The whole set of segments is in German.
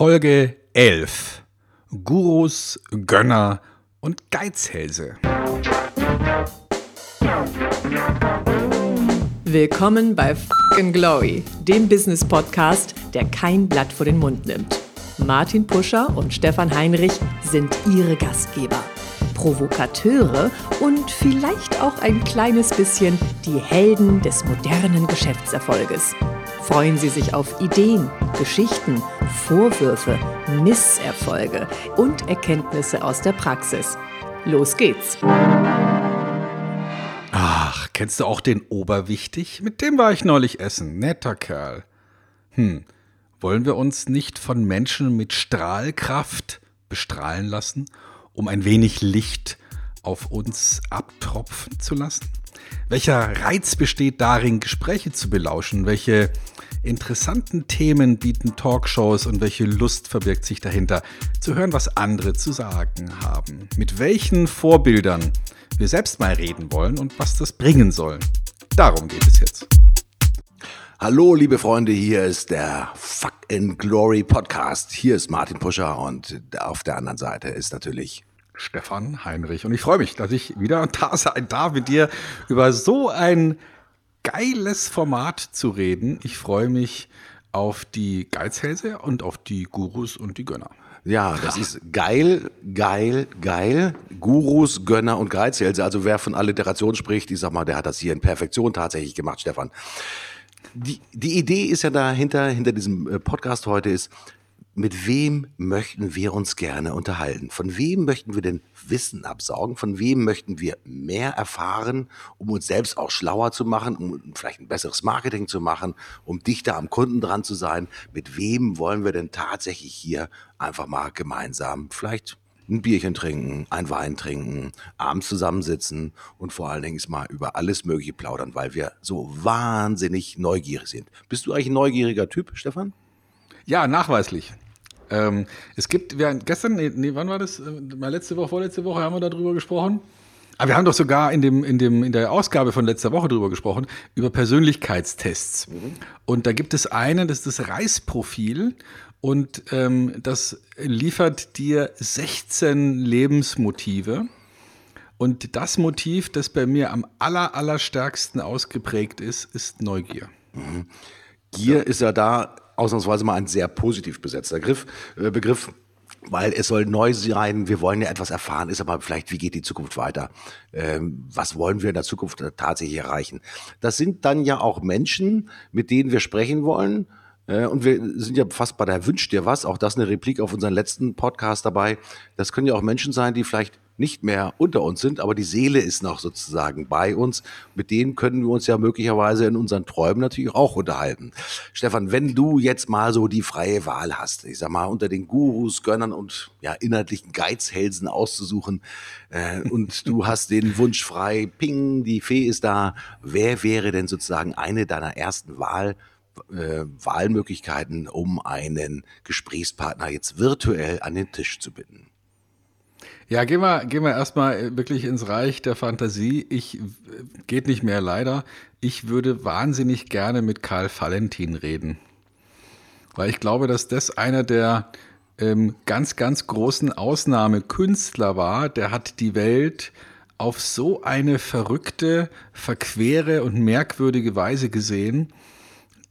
Folge 11. Gurus, Gönner und Geizhälse. Willkommen bei Fucking Glory, dem Business Podcast, der kein Blatt vor den Mund nimmt. Martin Puscher und Stefan Heinrich sind ihre Gastgeber. Provokateure und vielleicht auch ein kleines bisschen die Helden des modernen Geschäftserfolges. Freuen Sie sich auf Ideen, Geschichten, Vorwürfe, Misserfolge und Erkenntnisse aus der Praxis. Los geht's! Ach, kennst du auch den Oberwichtig? Mit dem war ich neulich essen. Netter Kerl. Hm, wollen wir uns nicht von Menschen mit Strahlkraft bestrahlen lassen, um ein wenig Licht auf uns abtropfen zu lassen? Welcher Reiz besteht darin, Gespräche zu belauschen? Welche interessanten Themen bieten Talkshows und welche Lust verbirgt sich dahinter, zu hören, was andere zu sagen haben? Mit welchen Vorbildern wir selbst mal reden wollen und was das bringen soll? Darum geht es jetzt. Hallo, liebe Freunde, hier ist der Fuck in Glory Podcast. Hier ist Martin Puscher und auf der anderen Seite ist natürlich Stefan Heinrich. Und ich freue mich, dass ich wieder da sein darf, mit dir über so ein geiles Format zu reden. Ich freue mich auf die Geizhälse und auf die Gurus und die Gönner. Ja, das ist geil, geil, geil. Gurus, Gönner und Geizhälse. Also wer von Alliteration spricht, ich sag mal, der hat das hier in Perfektion tatsächlich gemacht, Stefan. Die, die Idee ist ja dahinter, hinter diesem äh, Podcast heute ist, mit wem möchten wir uns gerne unterhalten? Von wem möchten wir denn Wissen absaugen? Von wem möchten wir mehr erfahren, um uns selbst auch schlauer zu machen, um vielleicht ein besseres Marketing zu machen, um dichter am Kunden dran zu sein? Mit wem wollen wir denn tatsächlich hier einfach mal gemeinsam vielleicht ein Bierchen trinken, ein Wein trinken, abends zusammensitzen und vor allen Dingen mal über alles Mögliche plaudern, weil wir so wahnsinnig neugierig sind. Bist du eigentlich ein neugieriger Typ, Stefan? Ja, nachweislich. Ähm, es gibt, wir, gestern, nee, nee, wann war das? Äh, mal letzte Woche, vorletzte Woche haben wir darüber gesprochen. Aber wir haben doch sogar in, dem, in, dem, in der Ausgabe von letzter Woche darüber gesprochen, über Persönlichkeitstests. Mhm. Und da gibt es einen, das ist das Reisprofil. Und ähm, das liefert dir 16 Lebensmotive. Und das Motiv, das bei mir am aller, allerstärksten ausgeprägt ist, ist Neugier. Mhm. Gier ja. ist ja da ausnahmsweise mal ein sehr positiv besetzter Begriff, äh, Begriff weil es soll neu sein, wir wollen ja etwas erfahren, ist aber vielleicht, wie geht die Zukunft weiter? Ähm, was wollen wir in der Zukunft tatsächlich erreichen? Das sind dann ja auch Menschen, mit denen wir sprechen wollen. Äh, und wir sind ja fast bei der Wünsch dir was, auch das eine Replik auf unseren letzten Podcast dabei. Das können ja auch Menschen sein, die vielleicht nicht mehr unter uns sind, aber die Seele ist noch sozusagen bei uns. Mit denen können wir uns ja möglicherweise in unseren Träumen natürlich auch unterhalten. Stefan, wenn du jetzt mal so die freie Wahl hast, ich sag mal, unter den Gurus, Gönnern und ja, inhaltlichen Geizhälsen auszusuchen äh, und du hast den Wunsch frei, ping, die Fee ist da, wer wäre denn sozusagen eine deiner ersten Wahl? Äh, Wahlmöglichkeiten, um einen Gesprächspartner jetzt virtuell an den Tisch zu bitten. Ja, gehen wir, gehen wir erstmal wirklich ins Reich der Fantasie. Ich, geht nicht mehr leider. Ich würde wahnsinnig gerne mit Karl Valentin reden. Weil ich glaube, dass das einer der ähm, ganz, ganz großen Ausnahmekünstler war. Der hat die Welt auf so eine verrückte, verquere und merkwürdige Weise gesehen,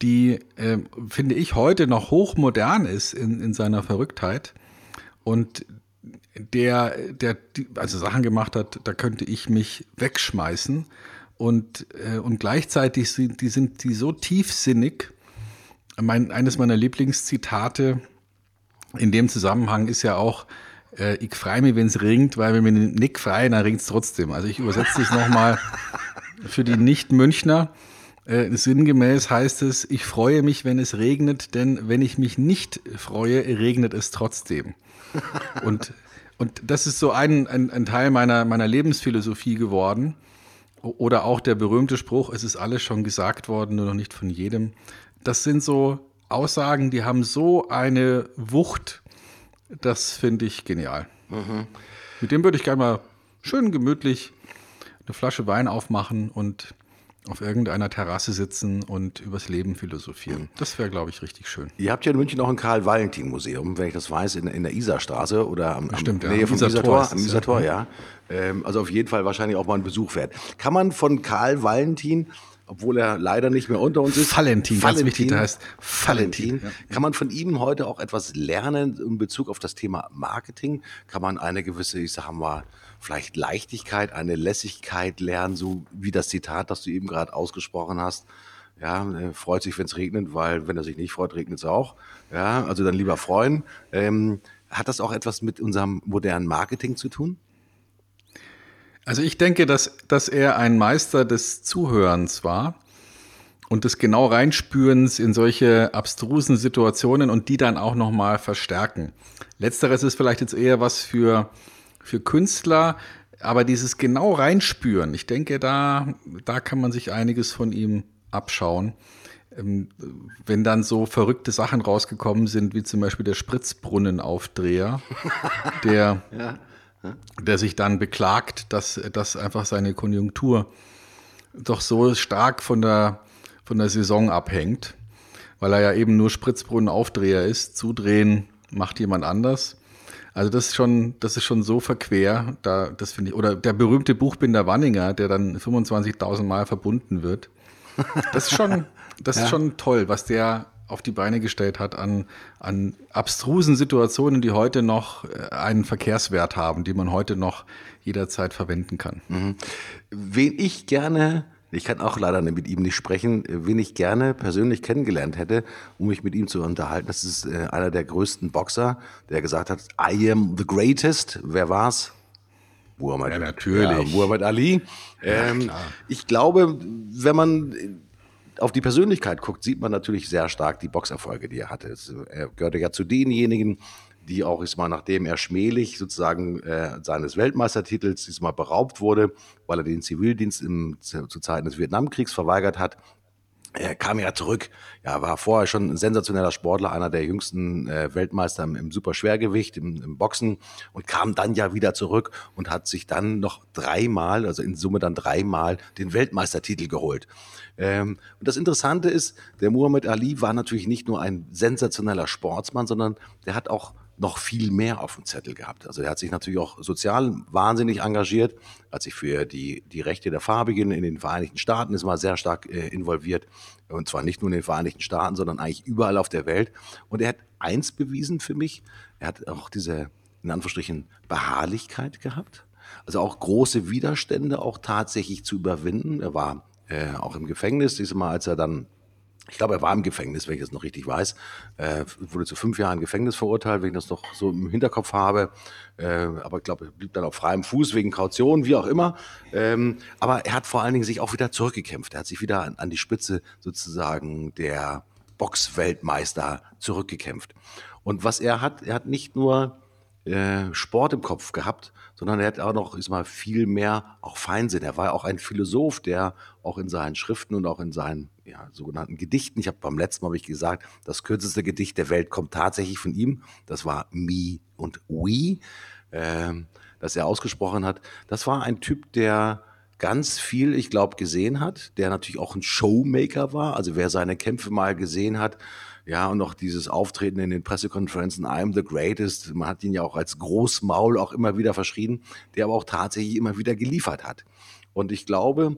die, äh, finde ich, heute noch hochmodern ist in, in seiner Verrücktheit. Und der, der also Sachen gemacht hat, da könnte ich mich wegschmeißen. Und, äh, und gleichzeitig sind die, sind die so tiefsinnig. Mein, eines meiner Lieblingszitate in dem Zusammenhang ist ja auch, äh, ich freue mich, wenn es ringt, weil wenn wir nicht freien, dann ringt es trotzdem. Also ich übersetze es nochmal für die Nicht-Münchner. Äh, sinngemäß heißt es, ich freue mich, wenn es regnet, denn wenn ich mich nicht freue, regnet es trotzdem. Und und das ist so ein, ein, ein Teil meiner, meiner Lebensphilosophie geworden. Oder auch der berühmte Spruch, es ist alles schon gesagt worden, nur noch nicht von jedem. Das sind so Aussagen, die haben so eine Wucht, das finde ich genial. Mhm. Mit dem würde ich gerne mal schön gemütlich eine Flasche Wein aufmachen und auf irgendeiner Terrasse sitzen und übers Leben philosophieren. Das wäre, glaube ich, richtig schön. Ihr habt ja in München auch ein Karl-Valentin-Museum, wenn ich das weiß, in, in der Isarstraße oder am, Stimmt, am ja. Nähe vom Isartor Isartor, am es, ja. Isartor, ja. Ähm, also auf jeden Fall wahrscheinlich auch mal ein Besuch wert. Kann man von Karl Valentin, obwohl er leider nicht mehr unter uns ist, Valentin, ganz wichtig, der heißt Valentin, Valentin, kann man von ihm heute auch etwas lernen in Bezug auf das Thema Marketing? Kann man eine gewisse, ich sage mal, vielleicht Leichtigkeit, eine Lässigkeit lernen, so wie das Zitat, das du eben gerade ausgesprochen hast? Ja, äh, freut sich, wenn es regnet, weil wenn er sich nicht freut, regnet es auch. Ja, also dann lieber freuen. Ähm, hat das auch etwas mit unserem modernen Marketing zu tun? Also ich denke, dass, dass er ein Meister des Zuhörens war und des genau Reinspürens in solche abstrusen Situationen und die dann auch nochmal verstärken. Letzteres ist vielleicht jetzt eher was für, für Künstler, aber dieses genau Reinspüren, ich denke, da, da kann man sich einiges von ihm abschauen. Ähm, Wenn dann so verrückte Sachen rausgekommen sind, wie zum Beispiel der Spritzbrunnenaufdreher, der der sich dann beklagt, dass, dass einfach seine Konjunktur doch so stark von der, von der Saison abhängt, weil er ja eben nur Spritzbrunnenaufdreher ist. Zudrehen macht jemand anders. Also das ist schon, das ist schon so verquer, da, das finde ich, oder der berühmte Buchbinder Wanninger, der dann 25.000 Mal verbunden wird. Das ist schon, das ist schon toll, was der auf die Beine gestellt hat an, an abstrusen Situationen, die heute noch äh, einen Verkehrswert haben, die man heute noch jederzeit verwenden kann. Wen ich gerne, ich kann auch leider mit ihm nicht sprechen, wen ich gerne persönlich kennengelernt hätte, um mich mit ihm zu unterhalten, das ist äh, einer der größten Boxer, der gesagt hat, I am the greatest. Wer war's? Muhammad, Ja, natürlich. Ja, Muhammad Ali. ähm, ich glaube, wenn man auf die Persönlichkeit guckt, sieht man natürlich sehr stark die Boxerfolge, die er hatte. Es, er gehörte ja zu denjenigen, die auch ist mal, nachdem er schmählich sozusagen äh, seines Weltmeistertitels diesmal beraubt wurde, weil er den Zivildienst im, zu, zu Zeiten des Vietnamkriegs verweigert hat, er kam ja zurück, ja, war vorher schon ein sensationeller Sportler, einer der jüngsten äh, Weltmeister im, im Superschwergewicht, im, im Boxen und kam dann ja wieder zurück und hat sich dann noch dreimal, also in Summe dann dreimal den Weltmeistertitel geholt. Ähm, und das Interessante ist, der Muhammad Ali war natürlich nicht nur ein sensationeller Sportsmann, sondern der hat auch noch viel mehr auf dem Zettel gehabt. Also er hat sich natürlich auch sozial wahnsinnig engagiert, hat sich für die, die Rechte der Farbigen in den Vereinigten Staaten ist mal sehr stark äh, involviert. Und zwar nicht nur in den Vereinigten Staaten, sondern eigentlich überall auf der Welt. Und er hat eins bewiesen für mich, er hat auch diese, in Anführungsstrichen, Beharrlichkeit gehabt. Also auch große Widerstände auch tatsächlich zu überwinden. Er war äh, auch im Gefängnis, diesmal als er dann ich glaube, er war im Gefängnis, wenn ich das noch richtig weiß. Äh, wurde zu fünf Jahren Gefängnis verurteilt, wenn ich das noch so im Hinterkopf habe. Äh, aber ich glaube, er blieb dann auf freiem Fuß wegen Kaution, wie auch immer. Ähm, aber er hat vor allen Dingen sich auch wieder zurückgekämpft. Er hat sich wieder an, an die Spitze sozusagen der Boxweltmeister zurückgekämpft. Und was er hat, er hat nicht nur äh, Sport im Kopf gehabt, sondern er hat auch noch ist mal viel mehr auch Feinsinn. Er war ja auch ein Philosoph, der auch in seinen Schriften und auch in seinen ja, sogenannten Gedichten, ich habe beim letzten Mal ich gesagt, das kürzeste Gedicht der Welt kommt tatsächlich von ihm. Das war Me und We, ähm, das er ausgesprochen hat. Das war ein Typ, der ganz viel, ich glaube, gesehen hat, der natürlich auch ein Showmaker war. Also wer seine Kämpfe mal gesehen hat, ja, und auch dieses Auftreten in den Pressekonferenzen, I'm the greatest, man hat ihn ja auch als Großmaul auch immer wieder verschrien, der aber auch tatsächlich immer wieder geliefert hat. Und ich glaube,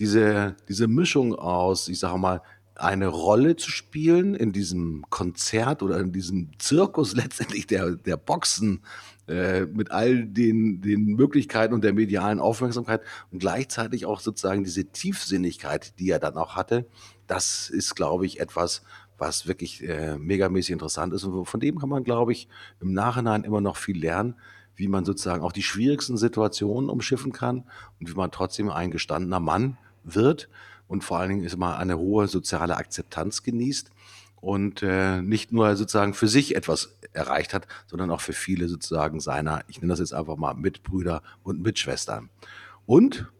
diese, diese Mischung aus, ich sage mal, eine Rolle zu spielen in diesem Konzert oder in diesem Zirkus letztendlich der, der Boxen äh, mit all den, den Möglichkeiten und der medialen Aufmerksamkeit und gleichzeitig auch sozusagen diese Tiefsinnigkeit, die er dann auch hatte, das ist, glaube ich, etwas, was wirklich äh, megamäßig interessant ist. Und von dem kann man, glaube ich, im Nachhinein immer noch viel lernen, wie man sozusagen auch die schwierigsten Situationen umschiffen kann und wie man trotzdem ein gestandener Mann wird und vor allen Dingen ist mal eine hohe soziale Akzeptanz genießt und äh, nicht nur sozusagen für sich etwas erreicht hat, sondern auch für viele sozusagen seiner, ich nenne das jetzt einfach mal Mitbrüder und Mitschwestern. Und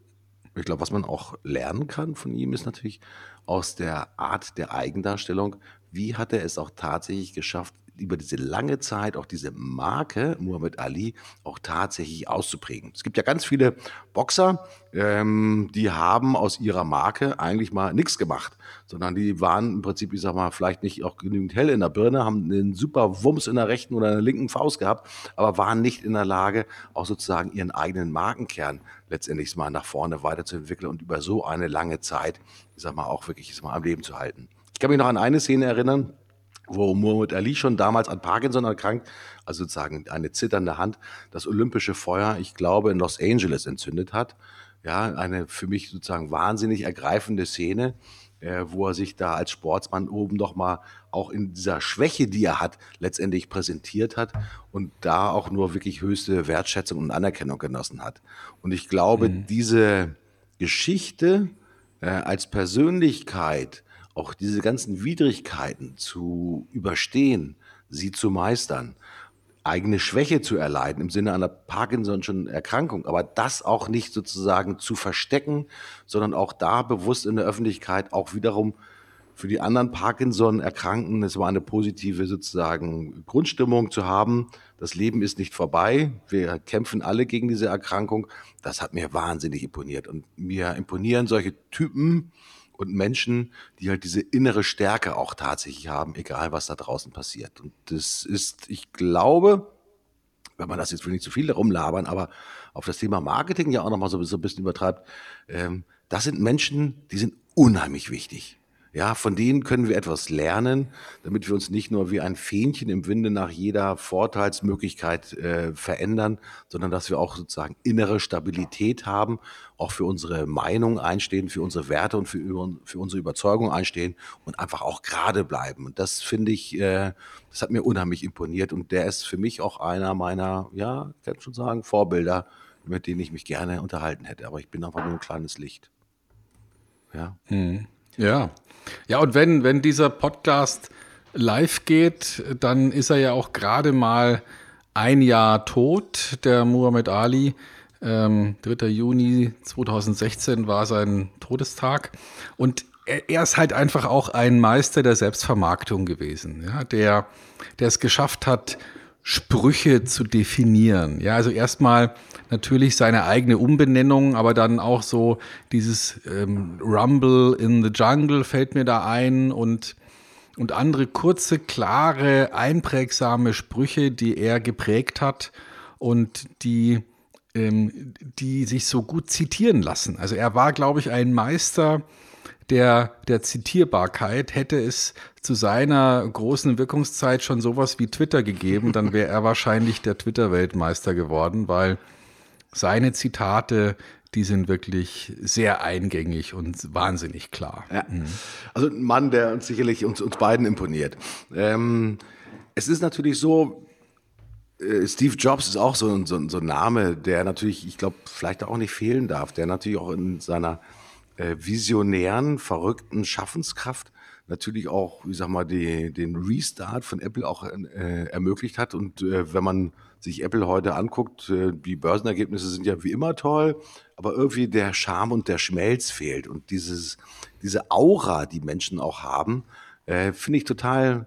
ich glaube, was man auch lernen kann von ihm, ist natürlich aus der Art der Eigendarstellung, wie hat er es auch tatsächlich geschafft, über diese lange Zeit auch diese Marke Muhammad Ali auch tatsächlich auszuprägen. Es gibt ja ganz viele Boxer, ähm, die haben aus ihrer Marke eigentlich mal nichts gemacht, sondern die waren im Prinzip, ich sag mal, vielleicht nicht auch genügend hell in der Birne, haben einen super Wumms in der rechten oder in der linken Faust gehabt, aber waren nicht in der Lage, auch sozusagen ihren eigenen Markenkern letztendlich mal nach vorne weiterzuentwickeln und über so eine lange Zeit, ich sag mal, auch wirklich ich sag mal, am Leben zu halten. Ich kann mich noch an eine Szene erinnern, wo Muhammad Ali schon damals an Parkinson erkrankt, also sozusagen eine zitternde Hand, das olympische Feuer, ich glaube, in Los Angeles entzündet hat. Ja, eine für mich sozusagen wahnsinnig ergreifende Szene, äh, wo er sich da als Sportsmann oben doch mal auch in dieser Schwäche, die er hat, letztendlich präsentiert hat und da auch nur wirklich höchste Wertschätzung und Anerkennung genossen hat. Und ich glaube, mhm. diese Geschichte äh, als Persönlichkeit, auch diese ganzen Widrigkeiten zu überstehen, sie zu meistern, eigene Schwäche zu erleiden im Sinne einer Parkinson'schen Erkrankung, aber das auch nicht sozusagen zu verstecken, sondern auch da bewusst in der Öffentlichkeit auch wiederum für die anderen Parkinson-Erkrankten, es war eine positive sozusagen Grundstimmung zu haben. Das Leben ist nicht vorbei. Wir kämpfen alle gegen diese Erkrankung. Das hat mir wahnsinnig imponiert. Und mir imponieren solche Typen, und Menschen, die halt diese innere Stärke auch tatsächlich haben, egal was da draußen passiert. Und das ist, ich glaube, wenn man das jetzt will nicht zu viel darum labern, aber auf das Thema Marketing ja auch nochmal so, so ein bisschen übertreibt, ähm, das sind Menschen, die sind unheimlich wichtig. Ja, von denen können wir etwas lernen, damit wir uns nicht nur wie ein Fähnchen im Winde nach jeder Vorteilsmöglichkeit äh, verändern, sondern dass wir auch sozusagen innere Stabilität haben, auch für unsere Meinung einstehen, für unsere Werte und für, für unsere Überzeugung einstehen und einfach auch gerade bleiben. Und das finde ich, äh, das hat mir unheimlich imponiert und der ist für mich auch einer meiner, ja, ich kann schon sagen, Vorbilder, mit denen ich mich gerne unterhalten hätte. Aber ich bin einfach nur ein kleines Licht. Ja. Hm. Ja. Ja, und wenn, wenn dieser Podcast live geht, dann ist er ja auch gerade mal ein Jahr tot, der Muhammad Ali. Ähm, 3. Juni 2016 war sein Todestag. Und er, er, ist halt einfach auch ein Meister der Selbstvermarktung gewesen, ja, der, der es geschafft hat, Sprüche zu definieren. Ja, also erstmal natürlich seine eigene Umbenennung, aber dann auch so dieses ähm, Rumble in the Jungle fällt mir da ein und, und andere kurze, klare, einprägsame Sprüche, die er geprägt hat und die, ähm, die sich so gut zitieren lassen. Also er war, glaube ich, ein Meister der, der Zitierbarkeit. Hätte es zu seiner großen Wirkungszeit schon sowas wie Twitter gegeben, dann wäre er wahrscheinlich der Twitter-Weltmeister geworden, weil seine Zitate, die sind wirklich sehr eingängig und wahnsinnig klar. Ja. Mhm. Also ein Mann, der uns sicherlich uns, uns beiden imponiert. Ähm, es ist natürlich so, äh, Steve Jobs ist auch so, so, so ein Name, der natürlich, ich glaube, vielleicht auch nicht fehlen darf, der natürlich auch in seiner äh, visionären, verrückten Schaffenskraft natürlich auch, ich sag mal, die, den Restart von Apple auch äh, ermöglicht hat. Und äh, wenn man sich Apple heute anguckt, äh, die Börsenergebnisse sind ja wie immer toll, aber irgendwie der Charme und der Schmelz fehlt. Und dieses, diese Aura, die Menschen auch haben, äh, finde ich total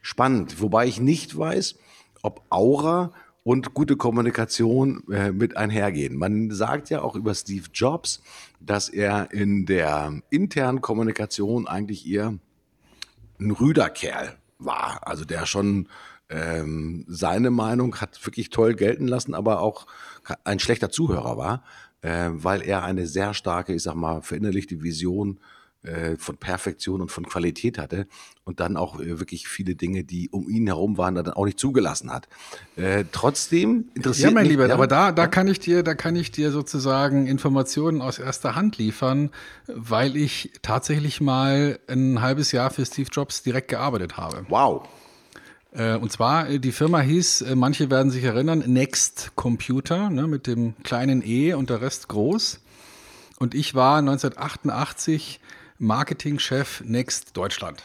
spannend. Wobei ich nicht weiß, ob Aura und gute Kommunikation äh, mit einhergehen. Man sagt ja auch über Steve Jobs, dass er in der internen Kommunikation eigentlich eher ein rüder Kerl war. Also der schon ähm, seine Meinung hat wirklich toll gelten lassen, aber auch ein schlechter Zuhörer war, äh, weil er eine sehr starke, ich sag mal, verinnerlichte Vision äh, von Perfektion und von Qualität hatte und dann auch äh, wirklich viele Dinge, die um ihn herum waren, dann auch nicht zugelassen hat. Äh, trotzdem interessiert Ja, mein mich, Lieber, ja, aber da, da kann ich dir, da kann ich dir sozusagen Informationen aus erster Hand liefern, weil ich tatsächlich mal ein halbes Jahr für Steve Jobs direkt gearbeitet habe. Wow. Äh, und zwar, die Firma hieß, manche werden sich erinnern, Next Computer, ne, mit dem kleinen E und der Rest groß. Und ich war 1988 Marketingchef Next Deutschland.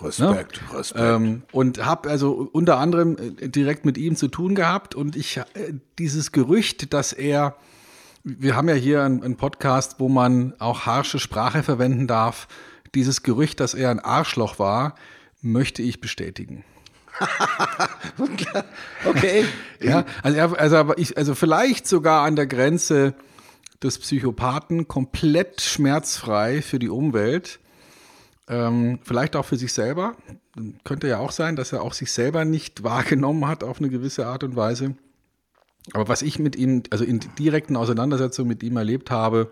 Respekt, ne? Respekt. Ähm, und habe also unter anderem äh, direkt mit ihm zu tun gehabt und ich äh, dieses Gerücht, dass er, wir haben ja hier einen, einen Podcast, wo man auch harsche Sprache verwenden darf, dieses Gerücht, dass er ein Arschloch war, möchte ich bestätigen. okay. Ja, also, er, also, ich, also vielleicht sogar an der Grenze des Psychopathen, komplett schmerzfrei für die Umwelt. Ähm, vielleicht auch für sich selber. Könnte ja auch sein, dass er auch sich selber nicht wahrgenommen hat auf eine gewisse Art und Weise. Aber was ich mit ihm, also in direkten Auseinandersetzungen mit ihm erlebt habe,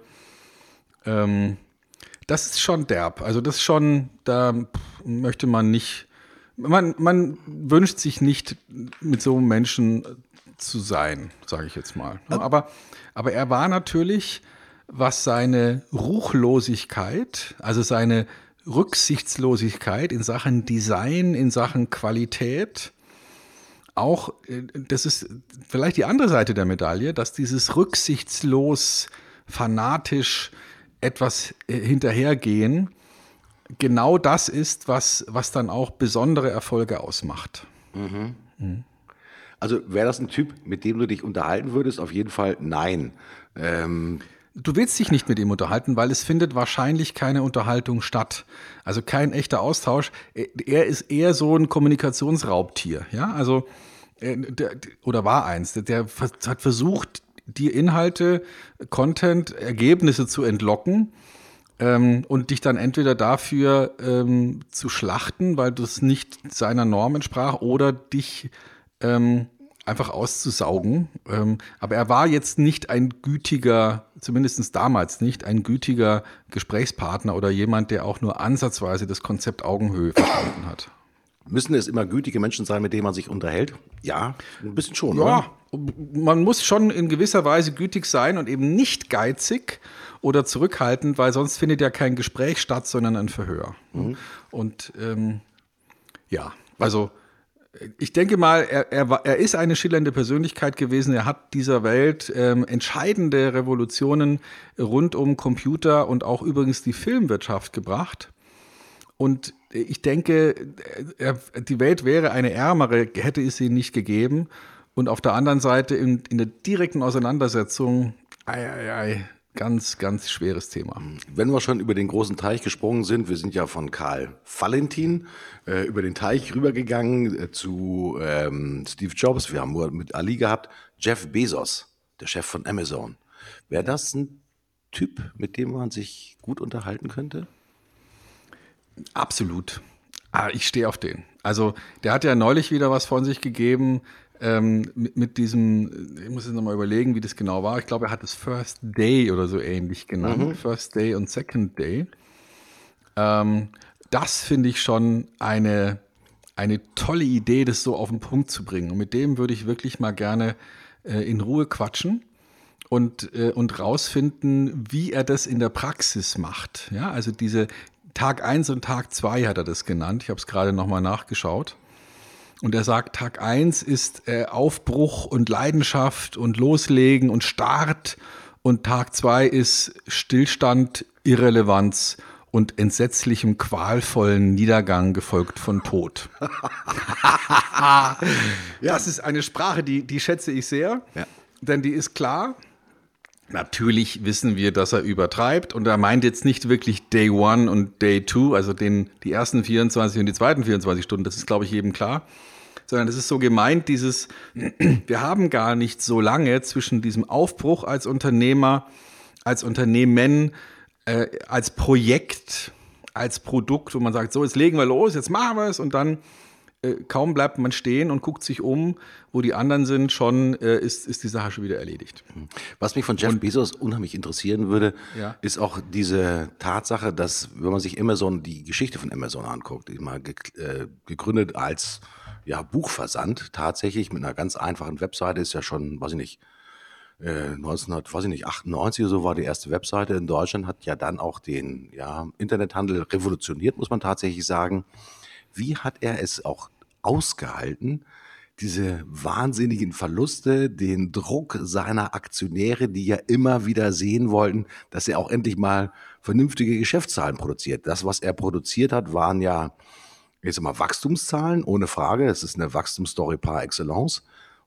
ähm, das ist schon derb. Also das ist schon, da möchte man nicht, man, man wünscht sich nicht mit so einem Menschen zu sein, sage ich jetzt mal. Aber, aber er war natürlich, was seine Ruchlosigkeit, also seine Rücksichtslosigkeit in Sachen Design, in Sachen Qualität, auch, äh, das ist vielleicht die andere Seite der Medaille, dass dieses rücksichtslos, fanatisch etwas äh, hinterhergehen, genau das ist, was, was dann auch besondere Erfolge ausmacht. Mhm. Mhm. Also wäre das ein Typ, mit dem du dich unterhalten würdest? Auf jeden Fall nein. Ähm Du willst dich nicht mit ihm unterhalten, weil es findet wahrscheinlich keine Unterhaltung statt. Also kein echter Austausch. Er ist eher so ein Kommunikationsraubtier. Ja, also äh, der, oder war eins. Der hat versucht, die Inhalte, Content, Ergebnisse zu entlocken ähm, und dich dann entweder dafür ähm, zu schlachten, weil das nicht seiner Norm entsprach, oder dich ähm, einfach auszusaugen. Ähm, aber er war jetzt nicht ein gütiger, zumindest damals nicht, ein gütiger Gesprächspartner oder jemand, der auch nur ansatzweise das Konzept Augenhöhe verstanden hat. Müssen es immer gütige Menschen sein, mit denen man sich unterhält? Ja, ein bisschen schon. Ja, oder? man muss schon in gewisser Weise gütig sein und eben nicht geizig oder zurückhaltend, weil sonst findet ja kein Gespräch statt, sondern ein Verhör. Mhm. Und ähm, ja, also ich denke mal, er, er, er ist eine schillernde Persönlichkeit gewesen. Er hat dieser Welt ähm, entscheidende Revolutionen rund um Computer und auch übrigens die Filmwirtschaft gebracht. Und ich denke, er, die Welt wäre eine ärmere, hätte es sie nicht gegeben. Und auf der anderen Seite in, in der direkten Auseinandersetzung, ei, ei, ei, Ganz, ganz schweres Thema. Wenn wir schon über den großen Teich gesprungen sind, wir sind ja von Karl Valentin äh, über den Teich rübergegangen äh, zu ähm, Steve Jobs. Wir haben nur mit Ali gehabt. Jeff Bezos, der Chef von Amazon. Wäre das ein Typ, mit dem man sich gut unterhalten könnte? Absolut. Ah, ich stehe auf den. Also, der hat ja neulich wieder was von sich gegeben ähm, mit, mit, diesem, ich muss jetzt nochmal überlegen, wie das genau war. Ich glaube, er hat es First Day oder so ähnlich genannt. Mhm. First Day und Second Day. Ähm, das finde ich schon eine, eine tolle Idee, das so auf den Punkt zu bringen. Und mit dem würde ich wirklich mal gerne äh, in Ruhe quatschen und, äh, und rausfinden, wie er das in der Praxis macht. Ja, also diese Tag 1 und Tag 2 hat er das genannt. Ich habe es gerade nochmal nachgeschaut. Und er sagt, Tag 1 ist äh, Aufbruch und Leidenschaft und Loslegen und Start. Und Tag 2 ist Stillstand, Irrelevanz und entsetzlichem, qualvollen Niedergang, gefolgt von Tod. ja. Das ist eine Sprache, die, die schätze ich sehr, ja. denn die ist klar. Natürlich wissen wir, dass er übertreibt. Und er meint jetzt nicht wirklich Day One und Day Two, also den, die ersten 24 und die zweiten 24 Stunden, das ist, glaube ich, jedem klar. Sondern es ist so gemeint, dieses, wir haben gar nicht so lange zwischen diesem Aufbruch als Unternehmer, als Unternehmen, äh, als Projekt, als Produkt, wo man sagt, so, jetzt legen wir los, jetzt machen wir es und dann äh, kaum bleibt man stehen und guckt sich um, wo die anderen sind, schon äh, ist, ist die Sache schon wieder erledigt. Was mich von Jeff und, Bezos unheimlich interessieren würde, ja. ist auch diese Tatsache, dass, wenn man sich Amazon, die Geschichte von Amazon anguckt, mal ge äh, gegründet als ja, Buchversand tatsächlich mit einer ganz einfachen Webseite ist ja schon, weiß ich nicht, äh, 1900, weiß ich nicht, 98 oder so war die erste Webseite in Deutschland, hat ja dann auch den ja, Internethandel revolutioniert, muss man tatsächlich sagen. Wie hat er es auch ausgehalten, diese wahnsinnigen Verluste, den Druck seiner Aktionäre, die ja immer wieder sehen wollten, dass er auch endlich mal vernünftige Geschäftszahlen produziert. Das, was er produziert hat, waren ja jetzt mal Wachstumszahlen, ohne Frage. Es ist eine Wachstumsstory par excellence.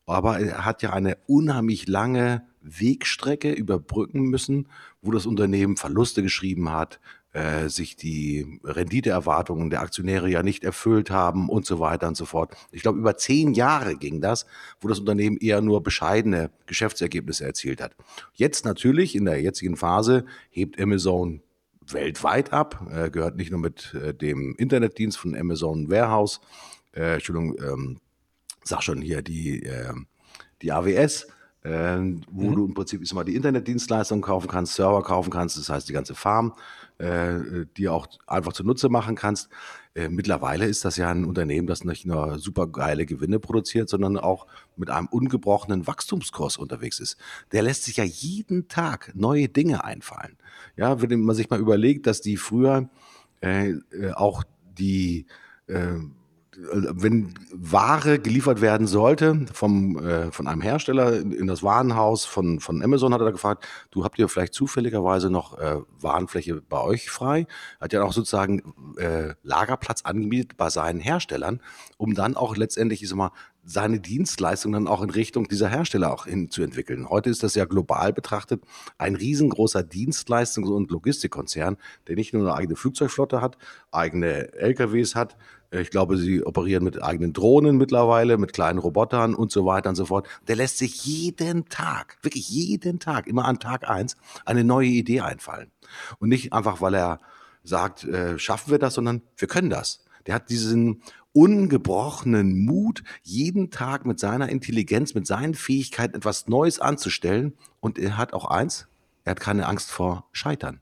Aber er hat ja eine unheimlich lange Wegstrecke überbrücken müssen, wo das Unternehmen Verluste geschrieben hat, äh, sich die Renditeerwartungen der Aktionäre ja nicht erfüllt haben und so weiter und so fort. Ich glaube, über zehn Jahre ging das, wo das Unternehmen eher nur bescheidene Geschäftsergebnisse erzielt hat. Jetzt natürlich, in der jetzigen Phase, hebt Amazon weltweit ab, äh, gehört nicht nur mit äh, dem Internetdienst von Amazon Warehouse, äh, Entschuldigung, ähm, sag schon hier, die, äh, die AWS, äh, wo mhm. du im Prinzip mal die Internetdienstleistung kaufen kannst, Server kaufen kannst, das heißt die ganze Farm, äh, die auch einfach zunutze machen kannst. Äh, mittlerweile ist das ja ein Unternehmen, das nicht nur super geile Gewinne produziert, sondern auch mit einem ungebrochenen Wachstumskurs unterwegs ist. Der lässt sich ja jeden Tag neue Dinge einfallen. Ja, wenn man sich mal überlegt, dass die früher äh, äh auch die äh, wenn Ware geliefert werden sollte vom, äh, von einem Hersteller in, das Warenhaus von, von Amazon, hat er gefragt, du habt ihr vielleicht zufälligerweise noch äh, Warenfläche bei euch frei? Hat ja auch sozusagen äh, Lagerplatz angemietet bei seinen Herstellern, um dann auch letztendlich, ich sag mal, seine Dienstleistung dann auch in Richtung dieser Hersteller auch hinzuentwickeln. Heute ist das ja global betrachtet ein riesengroßer Dienstleistungs- und Logistikkonzern, der nicht nur eine eigene Flugzeugflotte hat, eigene LKWs hat, ich glaube, sie operieren mit eigenen Drohnen mittlerweile, mit kleinen Robotern und so weiter und so fort. Der lässt sich jeden Tag, wirklich jeden Tag, immer an Tag eins, eine neue Idee einfallen. Und nicht einfach, weil er sagt, äh, schaffen wir das, sondern wir können das. Der hat diesen ungebrochenen Mut, jeden Tag mit seiner Intelligenz, mit seinen Fähigkeiten etwas Neues anzustellen. Und er hat auch eins, er hat keine Angst vor Scheitern.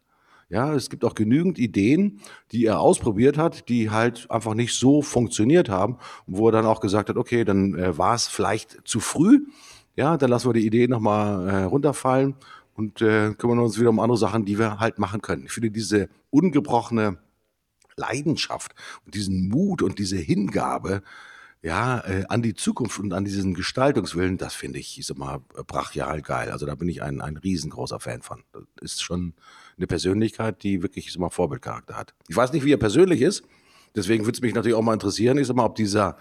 Ja, es gibt auch genügend Ideen, die er ausprobiert hat, die halt einfach nicht so funktioniert haben, wo er dann auch gesagt hat, okay, dann äh, war es vielleicht zu früh. Ja, dann lassen wir die Idee nochmal äh, runterfallen und äh, kümmern uns wieder um andere Sachen, die wir halt machen können. Ich finde diese ungebrochene Leidenschaft und diesen Mut und diese Hingabe, ja, äh, an die Zukunft und an diesen Gestaltungswillen, das finde ich, ich sag mal, brachial geil. Also da bin ich ein, ein riesengroßer Fan von. Das ist schon eine Persönlichkeit, die wirklich, ich sag mal, Vorbildcharakter hat. Ich weiß nicht, wie er persönlich ist, deswegen würde es mich natürlich auch mal interessieren, ich sag mal, ob dieser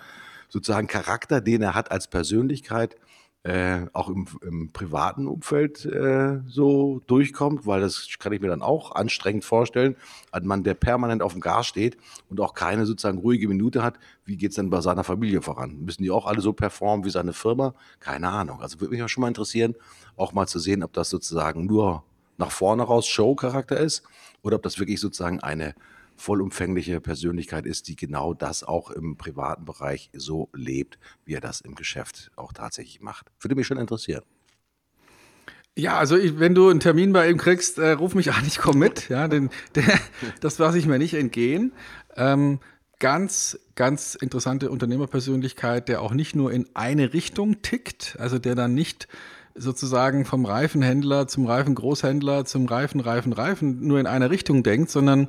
sozusagen Charakter, den er hat als Persönlichkeit, äh, auch im, im, privaten Umfeld äh, so durchkommt, weil das kann ich mir dann auch anstrengend vorstellen, ein Mann, der permanent auf dem Gas steht und auch keine sozusagen ruhige Minute hat, wie geht es dann bei seiner Familie voran? Müssen die auch alle so performen wie seine Firma? Keine Ahnung. Also würde mich auch schon mal interessieren, auch mal zu sehen, ob das sozusagen nur nach vorne raus Show-Charakter ist oder ob das wirklich sozusagen eine vollumfängliche Persönlichkeit ist, die genau das auch im privaten Bereich so lebt, wie er das im Geschäft auch tatsächlich macht. Würde mich schon interessieren. Ja, also ich, wenn du einen Termin bei ihm kriegst, äh, ruf mich an, ich komme mit. Ja, denn, der, das lasse ich mir nicht entgehen. Ähm, ganz, ganz interessante Unternehmerpersönlichkeit, der auch nicht nur in eine Richtung tickt, also der dann nicht sozusagen vom Reifenhändler zum Reifengroßhändler zum Reifen, Reifen, Reifen nur in eine Richtung denkt, sondern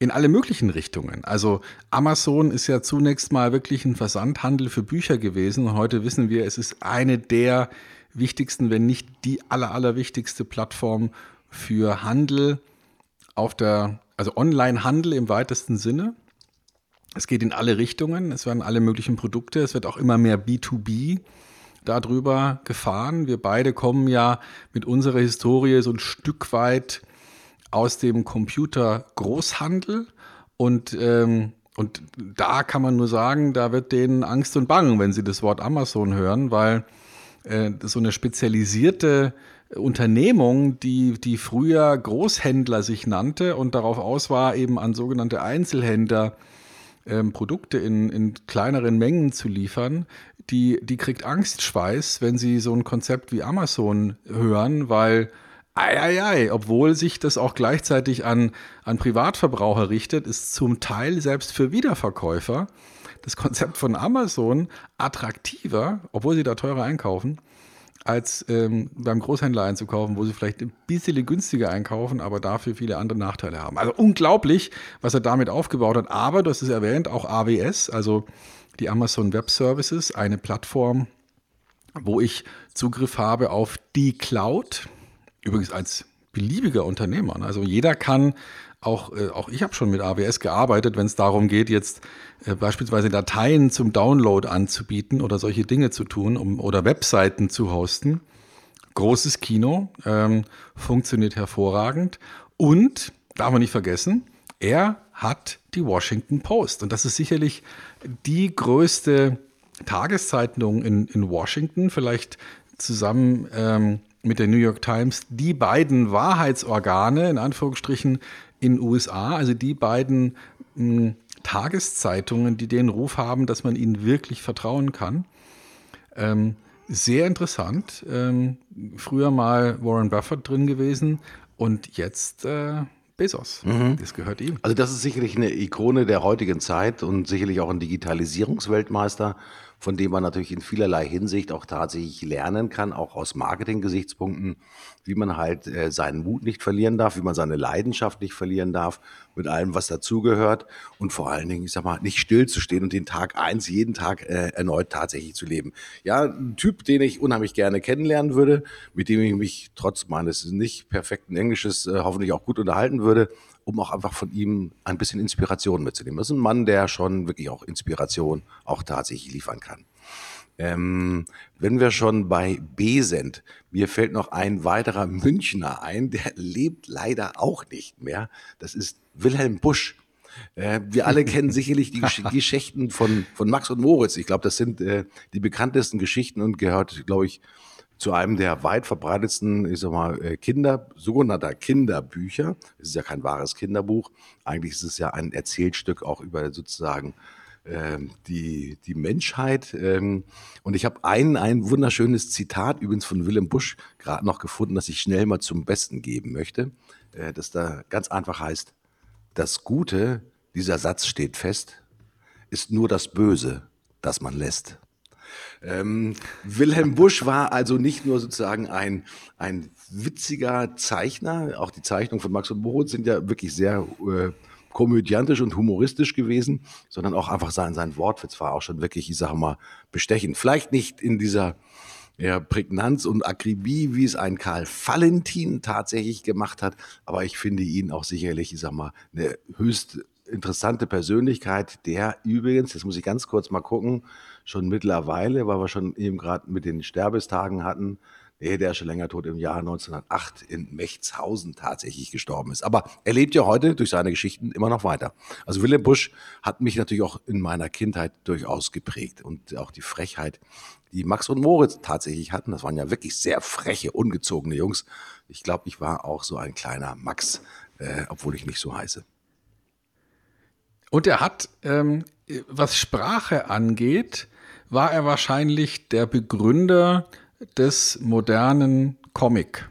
in alle möglichen Richtungen. Also Amazon ist ja zunächst mal wirklich ein Versandhandel für Bücher gewesen. Heute wissen wir, es ist eine der wichtigsten, wenn nicht die aller, allerwichtigste Plattform für Handel auf der, also Online-Handel im weitesten Sinne. Es geht in alle Richtungen, es werden alle möglichen Produkte, es wird auch immer mehr B2B darüber gefahren. Wir beide kommen ja mit unserer Historie so ein Stück weit aus dem Computer-Großhandel. Und ähm, und da kann man nur sagen, da wird denen Angst und Bangen, wenn sie das Wort Amazon hören, weil äh, so eine spezialisierte Unternehmung, die, die früher Großhändler sich nannte und darauf aus war, eben an sogenannte Einzelhändler ähm, Produkte in, in kleineren Mengen zu liefern, die, die kriegt Angstschweiß, wenn sie so ein Konzept wie Amazon hören, weil Ei, ei, ei. Obwohl sich das auch gleichzeitig an, an Privatverbraucher richtet, ist zum Teil selbst für Wiederverkäufer das Konzept von Amazon attraktiver, obwohl sie da teurer einkaufen, als ähm, beim Großhändler einzukaufen, wo sie vielleicht ein bisschen günstiger einkaufen, aber dafür viele andere Nachteile haben. Also unglaublich, was er damit aufgebaut hat. Aber, du hast es erwähnt, auch AWS, also die Amazon Web Services, eine Plattform, wo ich Zugriff habe auf die Cloud, übrigens als beliebiger Unternehmer. Ne? Also jeder kann, auch, äh, auch ich habe schon mit AWS gearbeitet, wenn es darum geht, jetzt äh, beispielsweise Dateien zum Download anzubieten oder solche Dinge zu tun um, oder Webseiten zu hosten. Großes Kino, ähm, funktioniert hervorragend. Und darf man nicht vergessen, er hat die Washington Post. Und das ist sicherlich die größte Tageszeitung in, in Washington, vielleicht zusammen ähm, mit der New York Times, die beiden Wahrheitsorgane, in Anführungsstrichen, in den USA, also die beiden mh, hm, Tageszeitungen, die den Ruf haben, dass man ihnen wirklich vertrauen kann. Ähm, sehr interessant. Ähm, früher mal Warren Buffett drin gewesen und jetzt äh, Bezos. Mhm. Das gehört ihm. Also das ist sicherlich eine Ikone der heutigen Zeit und sicherlich auch ein Digitalisierungsweltmeister von dem man natürlich in vielerlei Hinsicht auch tatsächlich lernen kann, auch aus Marketing-Gesichtspunkten, wie man halt äh, seinen Mut nicht verlieren darf, wie man seine Leidenschaft nicht verlieren darf, mit allem, was dazugehört und vor allen Dingen, ich sag mal, nicht stillzustehen und den Tag eins jeden Tag äh, erneut tatsächlich zu leben. Ja, ein Typ, den ich unheimlich gerne kennenlernen würde, mit dem ich mich trotz meines nicht perfekten Englisches äh, hoffentlich auch gut unterhalten würde um auch einfach von ihm ein bisschen Inspiration mitzunehmen. Das ist ein Mann, der schon wirklich auch Inspiration auch tatsächlich liefern kann. Ähm, wenn wir schon bei B sind, mir fällt noch ein weiterer Münchner ein, der lebt leider auch nicht mehr. Das ist Wilhelm Busch. Äh, wir alle kennen sicherlich die Geschichten von, von Max und Moritz. Ich glaube, das sind äh, die bekanntesten Geschichten und gehört, glaube ich, zu einem der weit verbreitetsten, ich sag mal, äh, Kinder, sogenannter Kinderbücher. Es ist ja kein wahres Kinderbuch. Eigentlich ist es ja ein Erzählstück auch über sozusagen ähm, die, die Menschheit. Ähm, und ich habe ein, ein wunderschönes Zitat übrigens von Willem Busch gerade noch gefunden, das ich schnell mal zum Besten geben möchte, äh, das da ganz einfach heißt, das Gute, dieser Satz steht fest, ist nur das Böse, das man lässt. Ähm, Wilhelm Busch war also nicht nur sozusagen ein, ein witziger Zeichner, auch die Zeichnungen von Max und Moritz sind ja wirklich sehr äh, komödiantisch und humoristisch gewesen, sondern auch einfach sein, sein Wortwitz war auch schon wirklich, ich sage mal, bestechend. Vielleicht nicht in dieser ja, Prägnanz und Akribie, wie es ein Karl Valentin tatsächlich gemacht hat, aber ich finde ihn auch sicherlich, ich sag mal, eine höchst interessante Persönlichkeit, der übrigens, jetzt muss ich ganz kurz mal gucken, schon mittlerweile, weil wir schon eben gerade mit den Sterbestagen hatten, nee, der ist schon länger tot, im Jahr 1908 in Mechtshausen tatsächlich gestorben ist. Aber er lebt ja heute durch seine Geschichten immer noch weiter. Also Willem Busch hat mich natürlich auch in meiner Kindheit durchaus geprägt und auch die Frechheit, die Max und Moritz tatsächlich hatten. Das waren ja wirklich sehr freche, ungezogene Jungs. Ich glaube, ich war auch so ein kleiner Max, äh, obwohl ich nicht so heiße. Und er hat, ähm, was Sprache angeht, war er wahrscheinlich der Begründer des modernen Comic,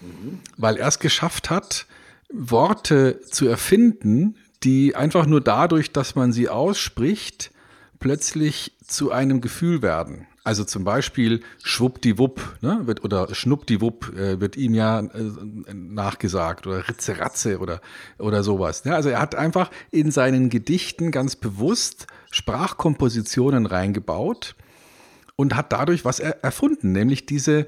mhm. weil er es geschafft hat, Worte zu erfinden, die einfach nur dadurch, dass man sie ausspricht, plötzlich zu einem Gefühl werden. Also zum Beispiel Schwuppdiwupp ne, wird, oder Schnuppdiwupp äh, wird ihm ja äh, nachgesagt oder Ritzeratze oder, oder sowas. Ne? Also er hat einfach in seinen Gedichten ganz bewusst Sprachkompositionen reingebaut und hat dadurch was er erfunden, nämlich diese,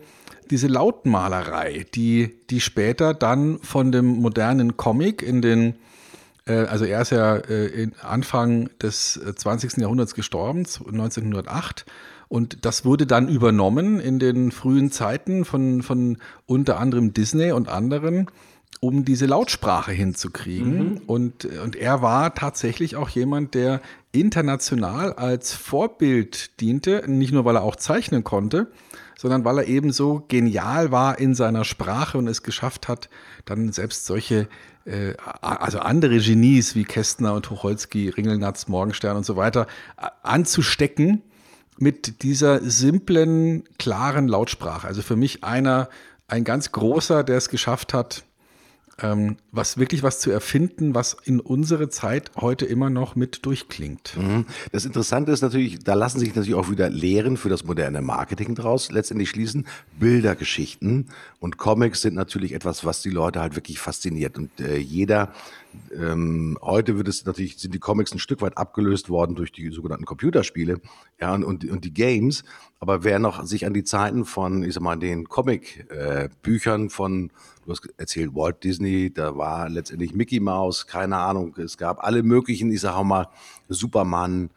diese Lautmalerei, die, die später dann von dem modernen Comic in den äh, also er ist ja äh, Anfang des 20. Jahrhunderts gestorben, 1908. Und das wurde dann übernommen in den frühen Zeiten von, von unter anderem Disney und anderen, um diese Lautsprache hinzukriegen. Mhm. Und, und er war tatsächlich auch jemand, der international als Vorbild diente, nicht nur weil er auch zeichnen konnte, sondern weil er eben so genial war in seiner Sprache und es geschafft hat, dann selbst solche, äh, also andere Genies wie Kästner und Tucholsky, Ringelnatz, Morgenstern und so weiter anzustecken mit dieser simplen, klaren Lautsprache. Also für mich einer, ein ganz großer, der es geschafft hat, ähm, was wirklich was zu erfinden, was in unsere Zeit heute immer noch mit durchklingt. Mhm. Das Interessante ist natürlich, da lassen sich natürlich auch wieder Lehren für das moderne Marketing draus letztendlich schließen. Bildergeschichten und Comics sind natürlich etwas, was die Leute halt wirklich fasziniert. Und äh, jeder, ähm, heute wird es natürlich, sind die Comics ein Stück weit abgelöst worden durch die sogenannten Computerspiele ja, und, und, die Games. Aber wer noch sich an die Zeiten von, ich sag mal, den Comic-Büchern äh, von du hast erzählt Walt Disney, da war letztendlich Mickey Mouse, keine Ahnung, es gab alle möglichen, ich auch mal, Superman,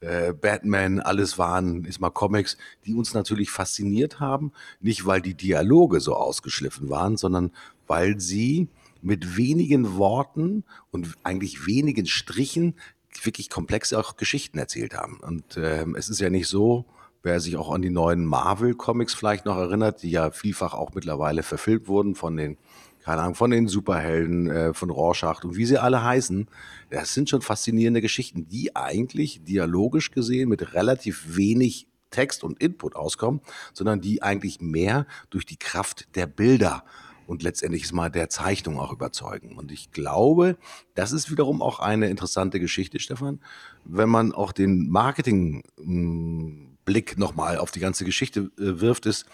äh, Batman, alles waren, ist mal Comics, die uns natürlich fasziniert haben, nicht weil die Dialoge so ausgeschliffen waren, sondern weil sie mit wenigen Worten und eigentlich wenigen Strichen wirklich komplexe auch Geschichten erzählt haben. Und ähm, es ist ja nicht so, wer sich auch an die neuen Marvel-Comics vielleicht noch erinnert, die ja vielfach auch mittlerweile verfilmt wurden von den, keine Ahnung, von den Superhelden, äh, von Rorschach und wie sie alle heißen. Das sind schon faszinierende Geschichten, die eigentlich dialogisch gesehen mit relativ wenig Text und Input auskommen, sondern die eigentlich mehr durch die Kraft der Bilder und letztendlich mal der Zeichnung auch überzeugen. Und ich glaube, das ist wiederum auch eine interessante Geschichte, Stefan, wenn man auch den Marketingblick nochmal auf die ganze Geschichte äh, wirft, ist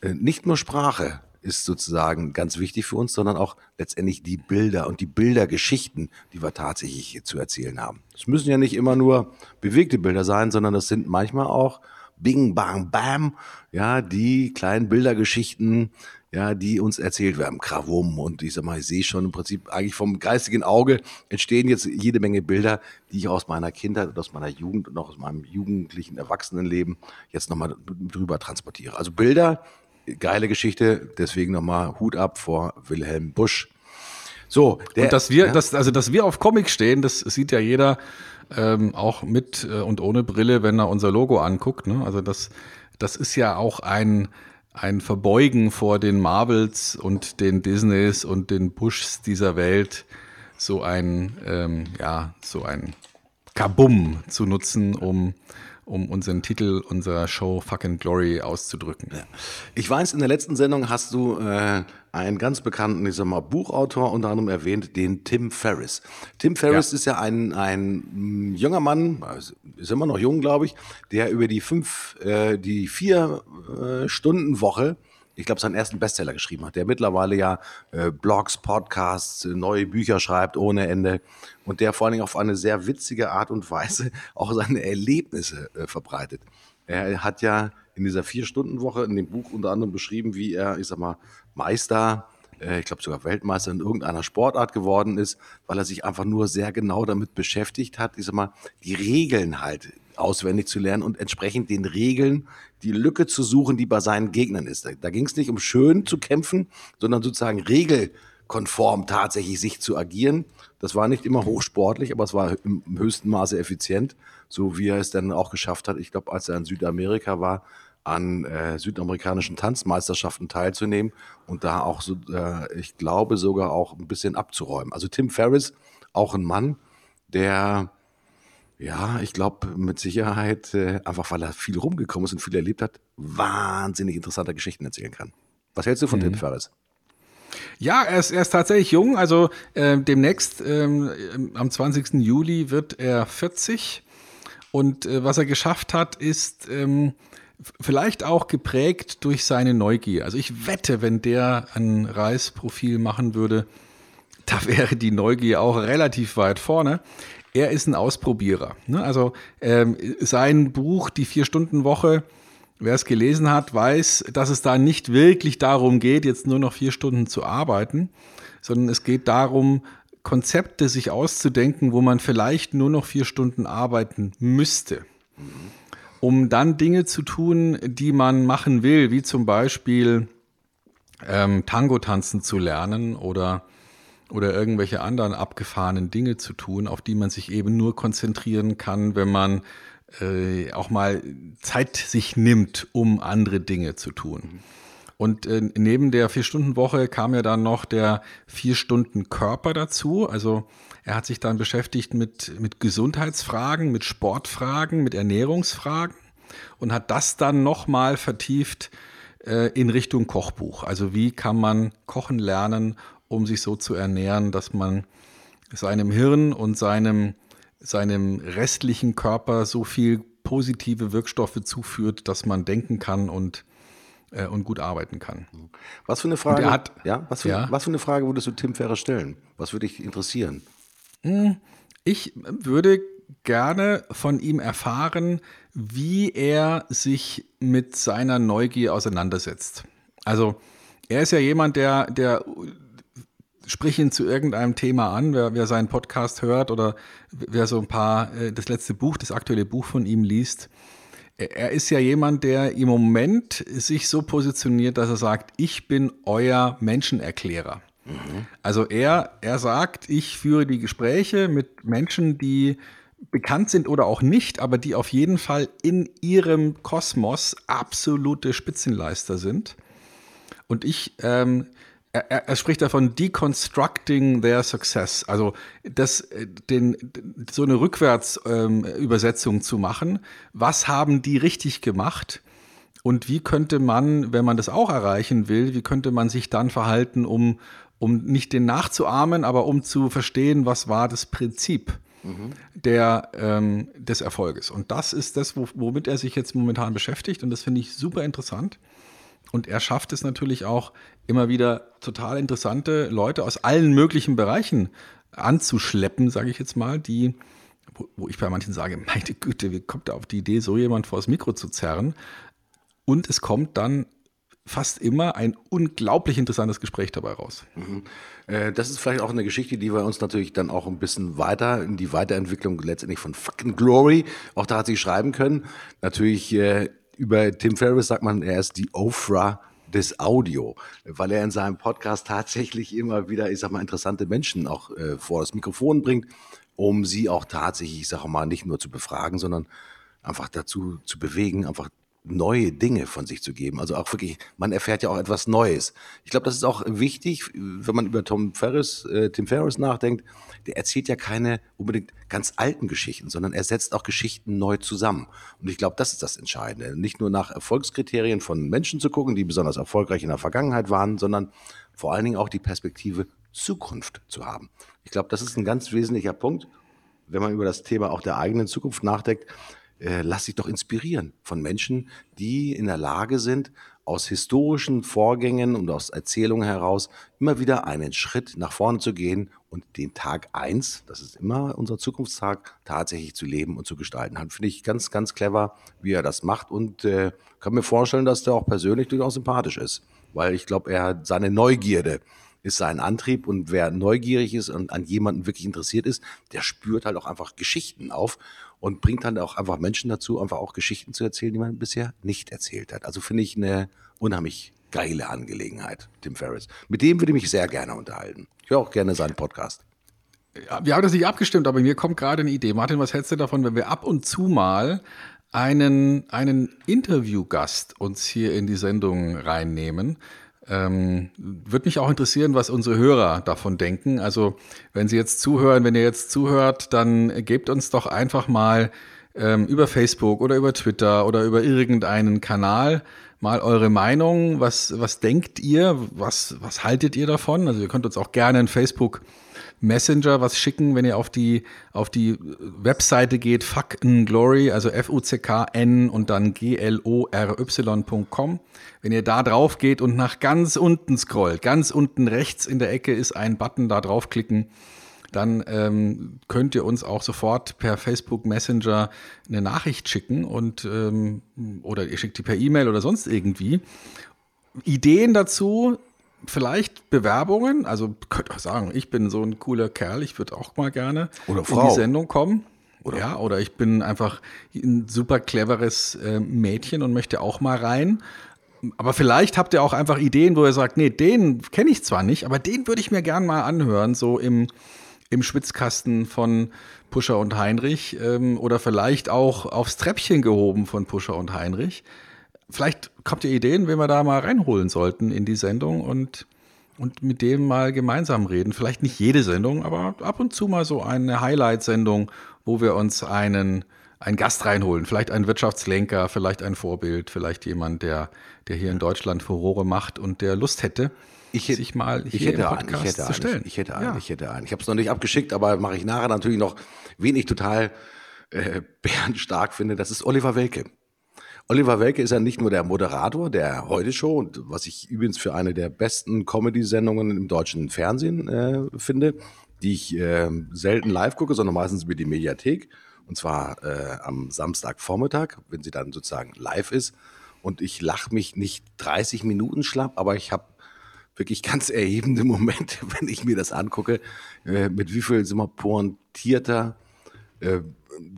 äh, nicht nur Sprache ist sozusagen ganz wichtig für uns, sondern auch letztendlich die Bilder und die Bildergeschichten, die wir tatsächlich zu erzählen haben. Es müssen ja nicht immer nur bewegte Bilder sein, sondern das sind manchmal auch Bing, Bang, Bam, ja, die kleinen Bildergeschichten, ja, die uns erzählt werden. Krawum und ich sag mal, ich sehe schon im Prinzip eigentlich vom geistigen Auge entstehen jetzt jede Menge Bilder, die ich aus meiner Kindheit und aus meiner Jugend und auch aus meinem jugendlichen Erwachsenenleben jetzt nochmal drüber transportiere. Also Bilder, geile Geschichte, deswegen nochmal Hut ab vor Wilhelm Busch. So, der, und dass wir, ja? dass, also dass wir auf Comic stehen, das sieht ja jeder ähm, auch mit äh, und ohne Brille, wenn er unser Logo anguckt. Ne? Also das, das ist ja auch ein, ein Verbeugen vor den Marvels und den Disneys und den Bushs dieser Welt, so ein, ähm, ja, so ein Kabum zu nutzen, um um unseren Titel unserer Show Fucking Glory auszudrücken. Ja. Ich weiß, in der letzten Sendung hast du äh, einen ganz bekannten, ich sag mal, Buchautor unter anderem erwähnt, den Tim Ferriss. Tim Ferriss ja. ist ja ein, ein junger Mann, ist immer noch jung, glaube ich, der über die fünf, äh, die vier äh, Stunden Woche ich glaube, seinen ersten Bestseller geschrieben hat, der mittlerweile ja äh, Blogs, Podcasts, äh, neue Bücher schreibt ohne Ende und der vor allen Dingen auf eine sehr witzige Art und Weise auch seine Erlebnisse äh, verbreitet. Er hat ja in dieser Vier-Stunden-Woche in dem Buch unter anderem beschrieben, wie er, ich sag mal, Meister, äh, ich glaube sogar Weltmeister in irgendeiner Sportart geworden ist, weil er sich einfach nur sehr genau damit beschäftigt hat, ich sag mal, die Regeln halt auswendig zu lernen und entsprechend den Regeln die Lücke zu suchen, die bei seinen Gegnern ist. Da, da ging es nicht um schön zu kämpfen, sondern sozusagen regelkonform tatsächlich sich zu agieren. Das war nicht immer hochsportlich, aber es war im, im höchsten Maße effizient, so wie er es dann auch geschafft hat. Ich glaube, als er in Südamerika war, an äh, südamerikanischen Tanzmeisterschaften teilzunehmen und da auch so, äh, ich glaube, sogar auch ein bisschen abzuräumen. Also Tim Ferriss, auch ein Mann, der ja, ich glaube mit Sicherheit, äh, einfach weil er viel rumgekommen ist und viel erlebt hat, wahnsinnig interessante Geschichten erzählen kann. Was hältst du von mhm. Tim Ferriss? Ja, er ist, er ist tatsächlich jung. Also äh, demnächst, ähm, am 20. Juli, wird er 40. Und äh, was er geschafft hat, ist ähm, vielleicht auch geprägt durch seine Neugier. Also ich wette, wenn der ein Reisprofil machen würde, da wäre die Neugier auch relativ weit vorne er ist ein Ausprobierer. Ne? Also ähm, sein Buch Die Vier-Stunden-Woche, wer es gelesen hat, weiß, dass es da nicht wirklich darum geht, jetzt nur noch vier Stunden zu arbeiten, sondern es geht darum, Konzepte sich auszudenken, wo man vielleicht nur noch vier Stunden arbeiten müsste. Um dann Dinge zu tun, die man machen will, wie zum Beispiel ähm, Tango tanzen zu lernen oder oder irgendwelche anderen abgefahrenen Dinge zu tun, auf die man sich eben nur konzentrieren kann, wenn man äh, auch mal Zeit sich nimmt, um andere Dinge zu tun. Und äh, neben der Vier-Stunden-Woche kam ja dann noch der Vier-Stunden-Körper dazu. Also er hat sich dann beschäftigt mit, mit Gesundheitsfragen, mit Sportfragen, mit Ernährungsfragen und hat das dann nochmal vertieft äh, in Richtung Kochbuch. Also wie kann man kochen lernen um sich so zu ernähren, dass man seinem Hirn und seinem, seinem restlichen Körper so viel positive Wirkstoffe zuführt, dass man denken kann und, äh, und gut arbeiten kann. Was für eine Frage, hat, ja, was für, ja? was für eine Frage würdest du Tim Ferrer stellen? Was würde dich interessieren? Hm, ich würde gerne von ihm erfahren, wie er sich mit seiner Neugier auseinandersetzt. Also er ist ja jemand, der, der sprich ihn zu irgendeinem Thema an, wer, wer seinen Podcast hört oder wer so ein paar, äh, das letzte Buch, das aktuelle Buch von ihm liest. Er ist ja jemand, der im Moment sich so positioniert, dass er sagt, ich bin euer Menschenerklärer. Mhm. Also er, er sagt, ich führe die Gespräche mit Menschen, die bekannt sind oder auch nicht, aber die auf jeden Fall in ihrem Kosmos absolute Spitzenleister sind. Und ich, ähm, er, er, spricht davon deconstructing their success, also das, äh, den, so eine Rückwärtsübersetzung ähm, zu machen. Was haben die richtig gemacht? Und wie könnte man, wenn man das auch erreichen will, wie könnte man sich dann verhalten, um, um nicht den nachzuahmen, aber um zu verstehen, was war das Prinzip mhm. der, ähm, des Erfolges. Und das ist das, womit er sich jetzt momentan beschäftigt. Und das finde ich super interessant. Und er schafft es natürlich auch, immer wieder total interessante Leute aus allen möglichen Bereichen anzuschleppen, sage ich jetzt mal, die, wo, ich bei manchen sage, meine Güte, wie kommt er auf die Idee, so jemand vors Mikro zu zerren? Und es kommt dann fast immer ein unglaublich interessantes Gespräch dabei raus. Mhm. Äh, das ist vielleicht auch eine Geschichte, die wir uns natürlich dann auch ein bisschen weiter in die Weiterentwicklung letztendlich von Fucking Glory auch da hat sie schreiben können. Natürlich äh, über Tim Ferriss sagt man, er ist die Ofra des Audio, weil er in seinem Podcast tatsächlich immer wieder, ich sag mal, interessante Menschen auch äh, vor das Mikrofon bringt, um sie auch tatsächlich, ich sag mal, nicht nur zu befragen, sondern einfach dazu zu bewegen, einfach neue Dinge von sich zu geben. Also auch wirklich, man erfährt ja auch etwas Neues. Ich glaube, das ist auch wichtig, wenn man über Tom Ferris, äh, Tim Ferris nachdenkt. Der erzählt ja keine unbedingt ganz alten Geschichten, sondern er setzt auch Geschichten neu zusammen. Und ich glaube, das ist das Entscheidende. Nicht nur nach Erfolgskriterien von Menschen zu gucken, die besonders erfolgreich in der Vergangenheit waren, sondern vor allen Dingen auch die Perspektive Zukunft zu haben. Ich glaube, das ist ein ganz wesentlicher Punkt, wenn man über das Thema auch der eigenen Zukunft nachdenkt äh, lass dich doch inspirieren von Menschen, die in der Lage sind, aus historischen Vorgängen und aus Erzählungen heraus immer wieder einen Schritt nach vorne zu gehen und den Tag eins, das ist immer unser Zukunftstag, tatsächlich zu leben und zu gestalten. Finde ich ganz, ganz clever, wie er das macht und äh, kann mir vorstellen, dass der auch persönlich durchaus sympathisch ist, weil ich glaube, er hat seine Neugierde ist sein Antrieb und wer neugierig ist und an jemanden wirklich interessiert ist, der spürt halt auch einfach Geschichten auf und bringt dann auch einfach Menschen dazu, einfach auch Geschichten zu erzählen, die man bisher nicht erzählt hat. Also finde ich eine unheimlich geile Angelegenheit, Tim Ferriss. Mit dem würde ich mich sehr gerne unterhalten. Ich höre auch gerne seinen Podcast. Ja, wir haben das nicht abgestimmt, aber mir kommt gerade eine Idee. Martin, was hältst du davon, wenn wir ab und zu mal einen, einen Interviewgast uns hier in die Sendung reinnehmen? Ähm, Würde mich auch interessieren, was unsere Hörer davon denken. Also, wenn Sie jetzt zuhören, wenn ihr jetzt zuhört, dann gebt uns doch einfach mal ähm, über Facebook oder über Twitter oder über irgendeinen Kanal mal eure Meinung. Was, was denkt ihr? Was, was haltet ihr davon? Also, ihr könnt uns auch gerne in Facebook Messenger was schicken, wenn ihr auf die, auf die Webseite geht, Fucking Glory, also F-U-C-K-N und dann G-L-O-R-Y.com. Wenn ihr da drauf geht und nach ganz unten scrollt, ganz unten rechts in der Ecke ist ein Button, da draufklicken, dann ähm, könnt ihr uns auch sofort per Facebook Messenger eine Nachricht schicken und ähm, oder ihr schickt die per E-Mail oder sonst irgendwie. Ideen dazu, vielleicht Bewerbungen, also könnt ihr sagen, ich bin so ein cooler Kerl, ich würde auch mal gerne oder Frau. in die Sendung kommen. Oder? Ja, oder ich bin einfach ein super cleveres äh, Mädchen und möchte auch mal rein. Aber vielleicht habt ihr auch einfach Ideen, wo ihr sagt, nee, den kenne ich zwar nicht, aber den würde ich mir gern mal anhören, so im, im Schwitzkasten von Puscher und Heinrich ähm, oder vielleicht auch aufs Treppchen gehoben von Puscher und Heinrich vielleicht habt ihr Ideen, wen wir da mal reinholen sollten in die Sendung und, und mit dem mal gemeinsam reden. Vielleicht nicht jede Sendung, aber ab und zu mal so eine Highlight-Sendung, wo wir uns einen, einen Gast reinholen. Vielleicht einen Wirtschaftslenker, vielleicht ein Vorbild, vielleicht jemand, der, der hier in Deutschland Furore macht und der Lust hätte, ich hätte, sich mal hier ich hätte einen, ich hätte zu stellen. Ich, ich hätte einen, ja. ich hätte einen. Ich habe es noch nicht abgeschickt, aber mache ich nachher natürlich noch, wen ich total äh, bärenstark finde, das ist Oliver Welke. Oliver Welke ist ja nicht nur der Moderator der Heute-Show und was ich übrigens für eine der besten Comedy-Sendungen im deutschen Fernsehen äh, finde, die ich äh, selten live gucke, sondern meistens über die Mediathek. Und zwar äh, am Samstagvormittag, wenn sie dann sozusagen live ist. Und ich lache mich nicht 30 Minuten schlapp, aber ich habe wirklich ganz erhebende Momente, wenn ich mir das angucke, äh, mit wie viel sind wir pointierter, äh,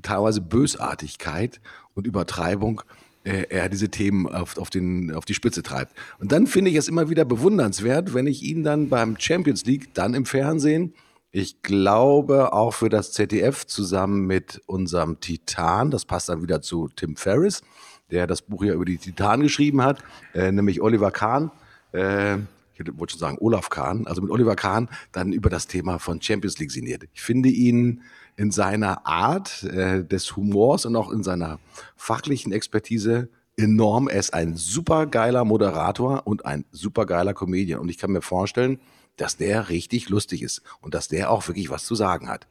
teilweise Bösartigkeit und Übertreibung er diese Themen auf, auf, den, auf die Spitze treibt. Und dann finde ich es immer wieder bewundernswert, wenn ich ihn dann beim Champions League, dann im Fernsehen, ich glaube auch für das ZDF zusammen mit unserem Titan, das passt dann wieder zu Tim Ferriss, der das Buch ja über die Titan geschrieben hat, äh, nämlich Oliver Kahn. Äh, ich wollte schon sagen Olaf Kahn, also mit Oliver Kahn, dann über das Thema von Champions League sinniert. Ich finde ihn in seiner Art äh, des Humors und auch in seiner fachlichen Expertise enorm. Er ist ein supergeiler Moderator und ein supergeiler Comedian. Und ich kann mir vorstellen, dass der richtig lustig ist und dass der auch wirklich was zu sagen hat.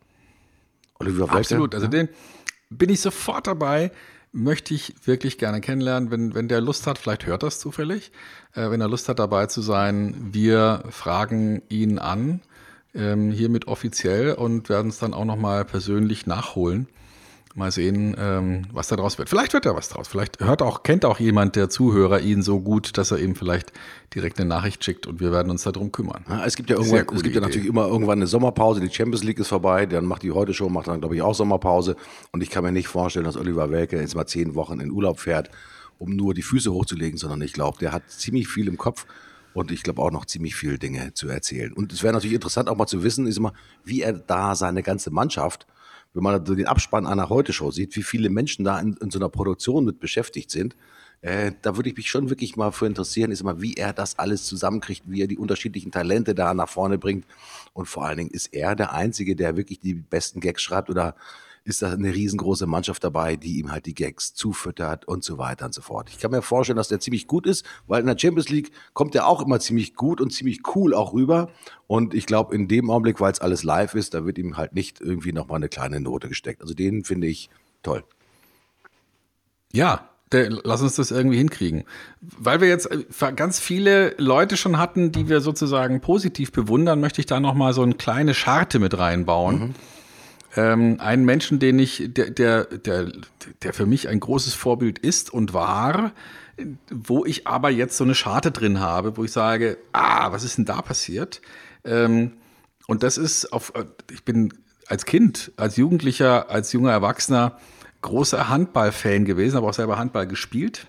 Oliver Absolut, also den bin ich sofort dabei möchte ich wirklich gerne kennenlernen. Wenn, wenn der Lust hat, vielleicht hört das zufällig, äh, wenn er Lust hat, dabei zu sein, wir fragen ihn an, ähm, hiermit offiziell und werden es dann auch nochmal persönlich nachholen. Mal sehen, ähm, was da draus wird. Vielleicht wird da was draus. Vielleicht hört auch, kennt auch jemand der Zuhörer ihn so gut, dass er ihm vielleicht direkt eine Nachricht schickt und wir werden uns darum kümmern. Ja, es gibt ja irgendwann, es gibt ja natürlich immer irgendwann eine Sommerpause. Die Champions League ist vorbei. Dann macht die heute Show, macht dann, glaube ich, auch Sommerpause. Und ich kann mir nicht vorstellen, dass Oliver Welke jetzt mal zehn Wochen in Urlaub fährt, um nur die Füße hochzulegen, sondern ich glaube, der hat ziemlich viel im Kopf und ich glaube auch noch ziemlich viele Dinge zu erzählen. Und es wäre natürlich interessant, auch mal zu wissen, ist immer, wie er da seine ganze Mannschaft wenn man den Abspann einer Heute-Show sieht, wie viele Menschen da in, in so einer Produktion mit beschäftigt sind, äh, da würde ich mich schon wirklich mal für interessieren, ist immer, wie er das alles zusammenkriegt, wie er die unterschiedlichen Talente da nach vorne bringt. Und vor allen Dingen ist er der Einzige, der wirklich die besten Gags schreibt oder ist da eine riesengroße Mannschaft dabei, die ihm halt die Gags zufüttert und so weiter und so fort. Ich kann mir vorstellen, dass der ziemlich gut ist, weil in der Champions League kommt er auch immer ziemlich gut und ziemlich cool auch rüber. Und ich glaube, in dem Augenblick, weil es alles live ist, da wird ihm halt nicht irgendwie nochmal eine kleine Note gesteckt. Also den finde ich toll. Ja, der, lass uns das irgendwie hinkriegen. Weil wir jetzt äh, ganz viele Leute schon hatten, die wir sozusagen positiv bewundern, möchte ich da nochmal so eine kleine Scharte mit reinbauen. Mhm ähm, einen Menschen, den ich, der, der, der, der für mich ein großes Vorbild ist und war, wo ich aber jetzt so eine Scharte drin habe, wo ich sage, ah, was ist denn da passiert? Ähm, und das ist auf, äh, ich bin als Kind, als Jugendlicher, als junger Erwachsener großer Handballfan gewesen, habe auch selber Handball gespielt.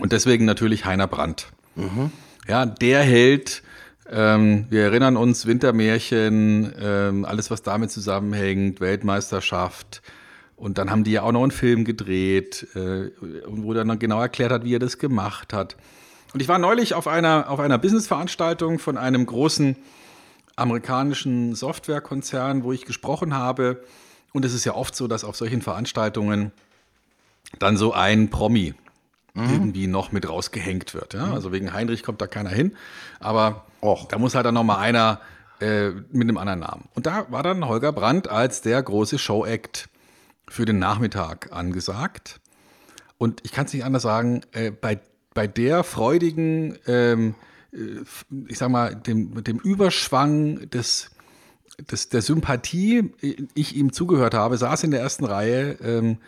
Und deswegen natürlich Heiner Brandt. Mhm. Ja, der Held, ähm, wir erinnern uns Wintermärchen, ähm, alles was damit zusammenhängt, Weltmeisterschaft. Und dann haben die ja auch noch einen Film gedreht, äh, wo er dann genau erklärt hat, wie er das gemacht hat. Und ich war neulich auf einer, auf einer Businessveranstaltung von einem großen amerikanischen Softwarekonzern, wo ich gesprochen habe. Und es ist ja oft so, dass auf solchen Veranstaltungen dann so ein Promi mhm. irgendwie noch mit rausgehängt wird. Ja? Mhm. Also wegen Heinrich kommt da keiner hin. Aber Och. da muss halt dann noch mal einer äh, mit einem anderen Namen. Und da war dann Holger Brandt als der große Show-Act für den Nachmittag angesagt. Und ich kann es nicht anders sagen, äh, bei, bei der freudigen, ähm, äh, ich sag mal, dem, dem Überschwang des, des, der Sympathie, äh, ich ihm zugehört habe, saß in der ersten Reihe ähm,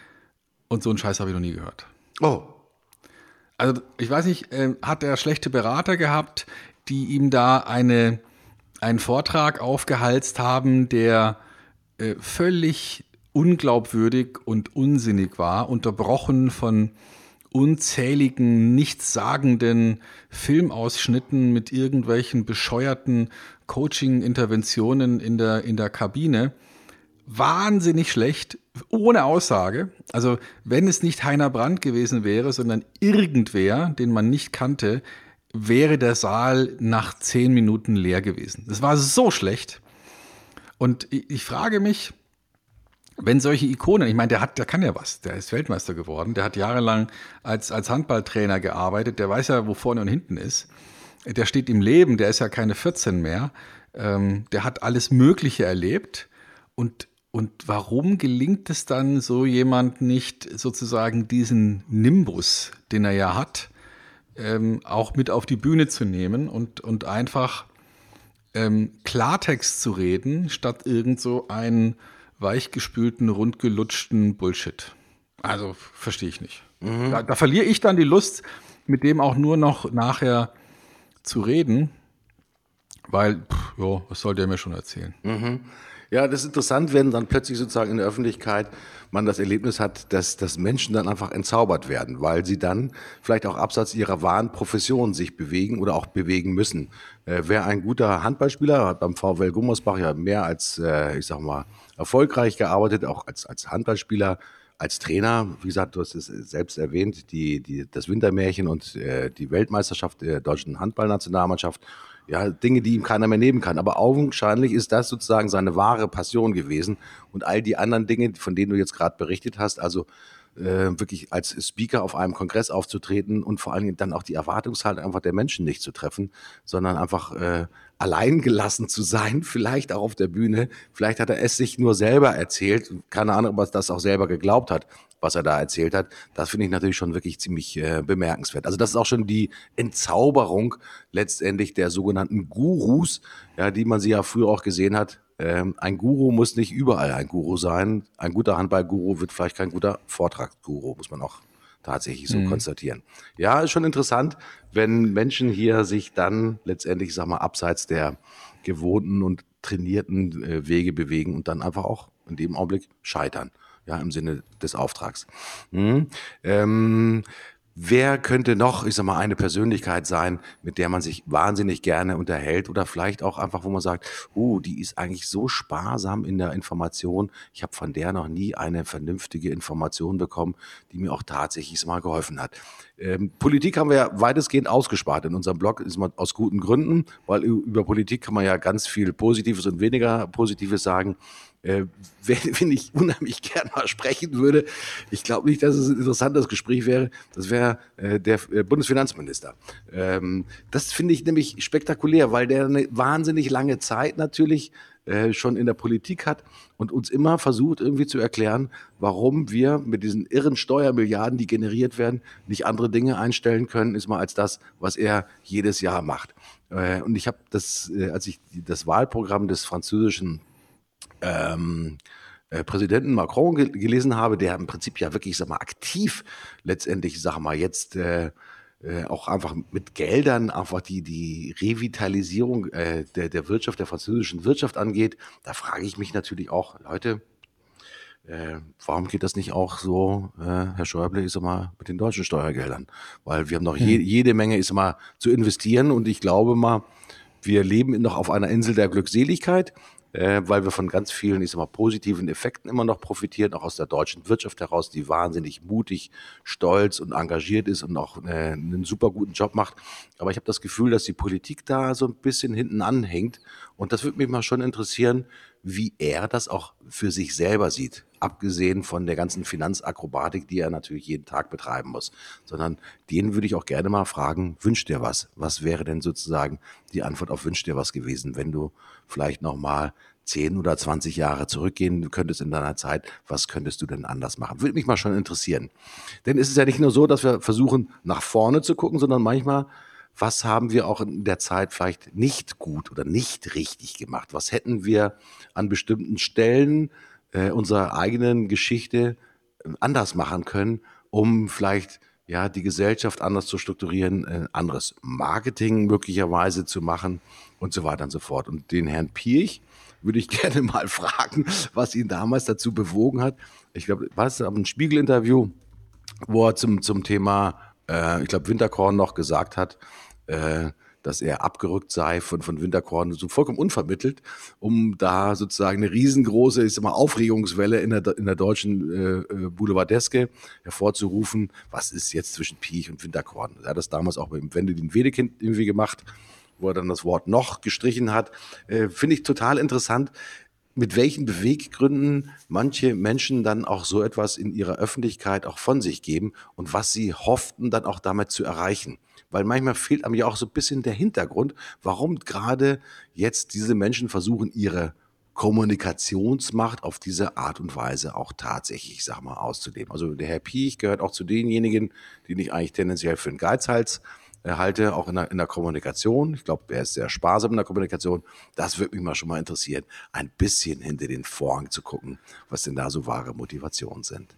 und so einen Scheiß habe ich noch nie gehört. Oh. Also ich weiß nicht, äh, hat er schlechte Berater gehabt, die ihm da eine, einen Vortrag aufgehalst haben, der äh, völlig unglaubwürdig und unsinnig war, unterbrochen von unzähligen, nichtssagenden Filmausschnitten mit irgendwelchen bescheuerten Coaching-Interventionen in der, in der Kabine. Wahnsinnig schlecht, ohne Aussage. Also, wenn es nicht Heiner Brandt gewesen wäre, sondern irgendwer, den man nicht kannte, wäre der Saal nach zehn Minuten leer gewesen. Das war so schlecht. Und ich frage mich, wenn solche Ikonen, ich meine, der hat, der kann ja was, der ist Weltmeister geworden, der hat jahrelang als, als Handballtrainer gearbeitet, der weiß ja, wo vorne und hinten ist. Der steht im Leben, der ist ja keine 14 mehr. Ähm, der hat alles Mögliche erlebt. Und und warum gelingt es dann so jemand nicht sozusagen diesen Nimbus, den er ja hat, ähm, auch mit auf die Bühne zu nehmen und, und einfach ähm, Klartext zu reden, statt irgend so einen weichgespülten, rundgelutschten Bullshit. Also verstehe ich nicht. Mhm. Da, da, verliere ich dann die Lust, mit dem auch nur noch nachher zu reden, weil, pff, jo, was soll der mir schon erzählen? Mhm. Ja, das ist interessant, wenn dann plötzlich sozusagen in der Öffentlichkeit man das Erlebnis hat, dass, dass Menschen dann einfach entzaubert werden, weil sie dann vielleicht auch abseits ihrer wahren Profession sich bewegen oder auch bewegen müssen. Äh, wer ein guter Handballspieler hat beim VfL Gummersbach ja mehr als, äh, ich sag mal, erfolgreich gearbeitet, auch als, als Handballspieler, als Trainer, wie gesagt, du hast es selbst erwähnt, die, die, das Wintermärchen und äh, die Weltmeisterschaft der deutschen Handballnationalmannschaft ja, Dinge, die ihm keiner mehr nehmen kann. Aber augenscheinlich ist das sozusagen seine wahre Passion gewesen. Und all die anderen Dinge, von denen du jetzt gerade berichtet hast, also äh, wirklich als Speaker auf einem Kongress aufzutreten und vor allen Dingen dann auch die Erwartungshaltung einfach der Menschen nicht zu treffen, sondern einfach äh, allein gelassen zu sein, vielleicht auch auf der Bühne. Vielleicht hat er es sich nur selber erzählt. Keine Ahnung, ob er das auch selber geglaubt hat was er da erzählt hat. Das finde ich natürlich schon wirklich ziemlich äh, bemerkenswert. Also das ist auch schon die Entzauberung letztendlich der sogenannten Gurus, ja, die man sie ja früher auch gesehen hat. Ähm, ein Guru muss nicht überall ein Guru sein. Ein guter Handballguru wird vielleicht kein guter Vortragsguru, muss man auch tatsächlich so mhm. konstatieren. Ja, ist schon interessant, wenn Menschen hier sich dann letztendlich, sag mal, abseits der gewohnten und trainierten äh, Wege bewegen und dann einfach auch in dem Augenblick scheitern ja, im Sinne des Auftrags. Hm. Ähm, wer könnte noch, ich sag mal, eine Persönlichkeit sein, mit der man sich wahnsinnig gerne unterhält oder vielleicht auch einfach, wo man sagt, uh, die ist eigentlich so sparsam in der Information, ich habe von der noch nie eine vernünftige Information bekommen, die mir auch tatsächlich mal geholfen hat. Ähm, Politik haben wir ja weitestgehend ausgespart in unserem Blog, ist mal aus guten Gründen, weil über Politik kann man ja ganz viel Positives und weniger Positives sagen äh, wenn, ich unheimlich gern mal sprechen würde. Ich glaube nicht, dass es ein interessantes Gespräch wäre. Das wäre äh, der äh, Bundesfinanzminister. Ähm, das finde ich nämlich spektakulär, weil der eine wahnsinnig lange Zeit natürlich äh, schon in der Politik hat und uns immer versucht irgendwie zu erklären, warum wir mit diesen irren Steuermilliarden, die generiert werden, nicht andere Dinge einstellen können, ist mal als das, was er jedes Jahr macht. Äh, und ich habe das, äh, als ich das Wahlprogramm des französischen ähm, äh, Präsidenten Macron ge gelesen habe, der im Prinzip ja wirklich, sag mal, aktiv letztendlich, sag mal, jetzt äh, äh, auch einfach mit Geldern einfach die, die Revitalisierung äh, der, der Wirtschaft, der französischen Wirtschaft angeht, da frage ich mich natürlich auch, Leute, äh, warum geht das nicht auch so, äh, Herr Schäuble, ist mal mit den deutschen Steuergeldern? Weil wir haben noch je, hm. jede Menge ist mal zu investieren und ich glaube mal, wir leben noch auf einer Insel der Glückseligkeit äh, weil wir von ganz vielen, ich sag mal, positiven Effekten immer noch profitieren, auch aus der deutschen Wirtschaft heraus, die wahnsinnig mutig, stolz und engagiert ist und auch äh, einen super guten Job macht. Aber ich habe das Gefühl, dass die Politik da so ein bisschen hinten anhängt. Und das würde mich mal schon interessieren, wie er das auch für sich selber sieht, abgesehen von der ganzen Finanzakrobatik, die er natürlich jeden Tag betreiben muss, sondern den würde ich auch gerne mal fragen, wünscht dir was? Was wäre denn sozusagen die Antwort auf wünscht dir was gewesen, wenn du vielleicht noch mal 10 oder 20 Jahre zurückgehen könntest in deiner Zeit, was könntest du denn anders machen? Würde mich mal schon interessieren. Denn es ist ja nicht nur so, dass wir versuchen, nach vorne zu gucken, sondern manchmal was haben wir auch in der Zeit vielleicht nicht gut oder nicht richtig gemacht? Was hätten wir an bestimmten Stellen äh, unserer eigenen Geschichte äh, anders machen können, um vielleicht ja die Gesellschaft anders zu strukturieren, äh, anderes Marketing möglicherweise zu machen und so weiter und so fort. Und den Herrn Pirch würde ich gerne mal fragen, was ihn damals dazu bewogen hat. Ich glaube, war es ein Spiegel-Interview, wo er zum, zum Thema, äh, ich glaube, Winterkorn noch gesagt hat, äh, dass er abgerückt sei von, von Winterkorn, so vollkommen unvermittelt, um da sozusagen eine riesengroße, sag mal, Aufregungswelle in der, in der deutschen äh, äh, Boulevardeske hervorzurufen. Was ist jetzt zwischen Piech und Winterkorn? Er hat das damals auch beim Wendelin Wedekind irgendwie gemacht, wo er dann das Wort noch gestrichen hat. Äh, Finde ich total interessant mit welchen Beweggründen manche Menschen dann auch so etwas in ihrer Öffentlichkeit auch von sich geben und was sie hofften dann auch damit zu erreichen weil manchmal fehlt einem ja auch so ein bisschen der Hintergrund, warum gerade jetzt diese Menschen versuchen, ihre Kommunikationsmacht auf diese Art und Weise auch tatsächlich, sag mal, auszuleben. Also der Herr Piech gehört auch zu denjenigen, die ich eigentlich tendenziell für einen Geizhals halte, auch in der, in der Kommunikation. Ich glaube, er ist sehr sparsam in der Kommunikation. Das würde mich mal schon mal interessieren, ein bisschen hinter den Vorhang zu gucken, was denn da so wahre Motivationen sind.